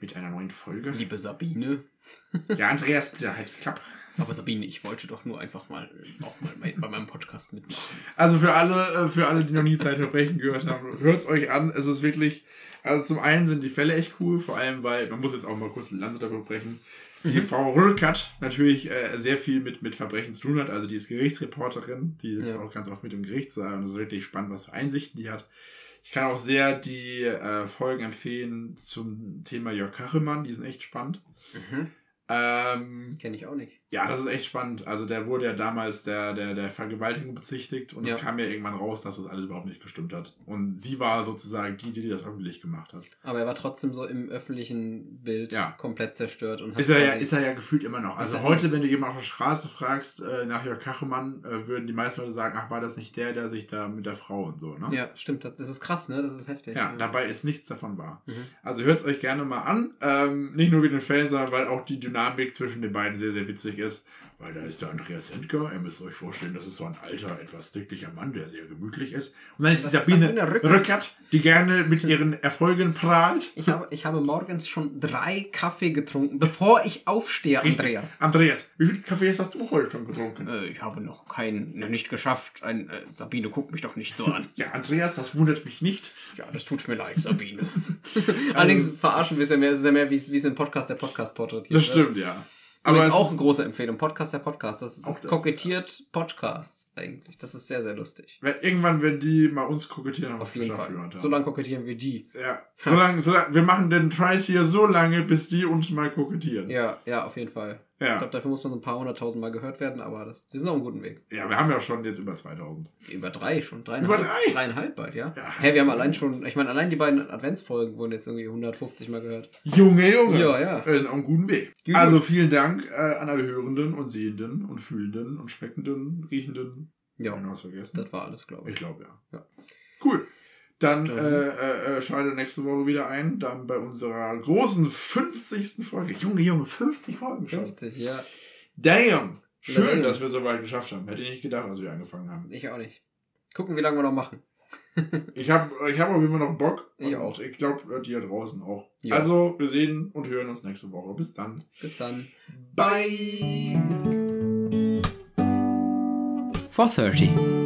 B: Mit einer neuen Folge.
A: Liebe Sabine. [laughs]
B: Ja, Andreas, bitte halt die Klappe.
A: Aber Sabine, ich wollte doch nur einfach mal auch mal bei, meinem Podcast mitmachen.
B: Also für alle, äh, für alle, die noch nie Zeitverbrechen gehört haben, hört's euch an. Es ist wirklich, also zum einen sind die Fälle echt cool, vor allem, weil, man muss jetzt auch mal kurz die Lanze dafür brechen. Die Frau Rückert natürlich äh, sehr viel mit, mit Verbrechen zu tun hat. Also die ist Gerichtsreporterin, die sitzt
A: Ja.
B: auch ganz oft mit im Gerichtssaal und es ist wirklich spannend, was für Einsichten die hat. Ich kann auch sehr die äh, Folgen empfehlen zum Thema Jörg Kachelmann, die sind echt spannend. Ähm,
A: Kenne ich auch nicht.
B: Ja, das ist echt spannend. Also der wurde ja damals der, der, der Vergewaltigung bezichtigt und
A: Ja.
B: es kam ja irgendwann raus, dass das alles überhaupt nicht gestimmt hat. Und sie war sozusagen die, die das öffentlich gemacht hat.
A: Aber er war trotzdem so im öffentlichen Bild
B: Ja.
A: komplett zerstört und hat
B: Ist er, ja, ist er ja gefühlt immer noch. Also heute, wenn du jemanden auf der Straße fragst äh, nach Jörg Kachemann, äh, würden die meisten Leute sagen, ach, war das nicht der, der sich da mit der Frau und so, ne?
A: Ja, stimmt. Das ist krass, ne? Das ist heftig.
B: Ja, dabei ist nichts davon wahr.
A: Mhm.
B: Also hört es euch gerne mal an. Ähm, nicht nur wegen den Fällen, sondern weil auch die Dynamik zwischen den beiden sehr, sehr witzig ist. Weil da ist der Andreas Sendker. Ihr müsst euch vorstellen, das ist so ein alter, etwas dicklicher Mann, der sehr gemütlich ist. Und dann ist die
A: ist
B: Sabine,
A: Sabine Rückert.
B: Rückert, die gerne mit ihren Erfolgen prahlt.
A: Ich habe, ich habe morgens schon drei Kaffee getrunken, bevor ich aufstehe,
B: Richtig.
A: Andreas.
B: Andreas, wie viele Kaffees hast du heute schon getrunken?
A: Äh, ich habe noch keinen, noch nicht geschafft. Ein, äh, Sabine, guck mich doch nicht so an. [laughs]
B: Ja, Andreas, das wundert mich nicht.
A: ja, das tut mir leid, Sabine. [laughs] Allerdings verarschen wir es ja mehr, es ist ja mehr, wie es im Podcast der Podcast porträtiert
B: Das stimmt, ja.
A: Aber
B: Aber
A: ist auch
B: ist,
A: eine große Empfehlung. Podcast der Podcast. Das,
B: Auch
A: das
B: das,
A: kokettiert Podcasts eigentlich. Das ist sehr, sehr lustig.
B: wenn, irgendwann werden die mal uns kokettieren,
A: Auf jeden Fall.
B: Haben.
A: So lange kokettieren wir die.
B: Ja, solange, solange, wir machen den Preis hier so lange, bis die uns mal kokettieren.
A: Ja, ja, auf jeden Fall.
B: Ja.
A: Ich glaube, dafür muss man so ein paar hunderttausend Mal gehört werden, aber das, wir sind auf einem guten Weg.
B: Ja, wir haben ja schon jetzt über 2000.
A: Über drei schon. Dreieinhalb,
B: Über drei?
A: Dreieinhalb bald, ja.
B: Ja.
A: Hä, wir haben allein schon, ich meine, allein die beiden Adventsfolgen wurden jetzt irgendwie 150 Mal gehört.
B: Junge, Junge.
A: Ja, ja.
B: Wir sind auf einem guten Weg.
A: Gut.
B: Also vielen Dank äh, an alle Hörenden und Sehenden und Fühlenden und Schmeckenden, Riechenden.
A: Ja.
B: Hab ich noch was vergessen?
A: Das war alles, glaube
B: Ich
A: ich.
B: glaube, ja.
A: Ja.
B: Cool. Dann
A: Dann-
B: äh, äh, äh, schalte nächste Woche wieder ein. Dann bei unserer großen 50. Folge. Junge, Junge, 50 Folgen schon.
A: 50, ja.
B: Damn. Schön, dass wir so weit geschafft haben. Hätte ich nicht gedacht, als wir angefangen haben.
A: Ich auch nicht. Gucken, wie lange wir noch machen. [laughs]
B: Ich habe ich hab auf jeden Fall noch Bock.
A: Ich auch.
B: Ich glaube, die da draußen auch.
A: Ja.
B: Also, wir sehen und hören uns nächste Woche. Bis dann.
A: Bis dann.
B: Bye.
A: 430.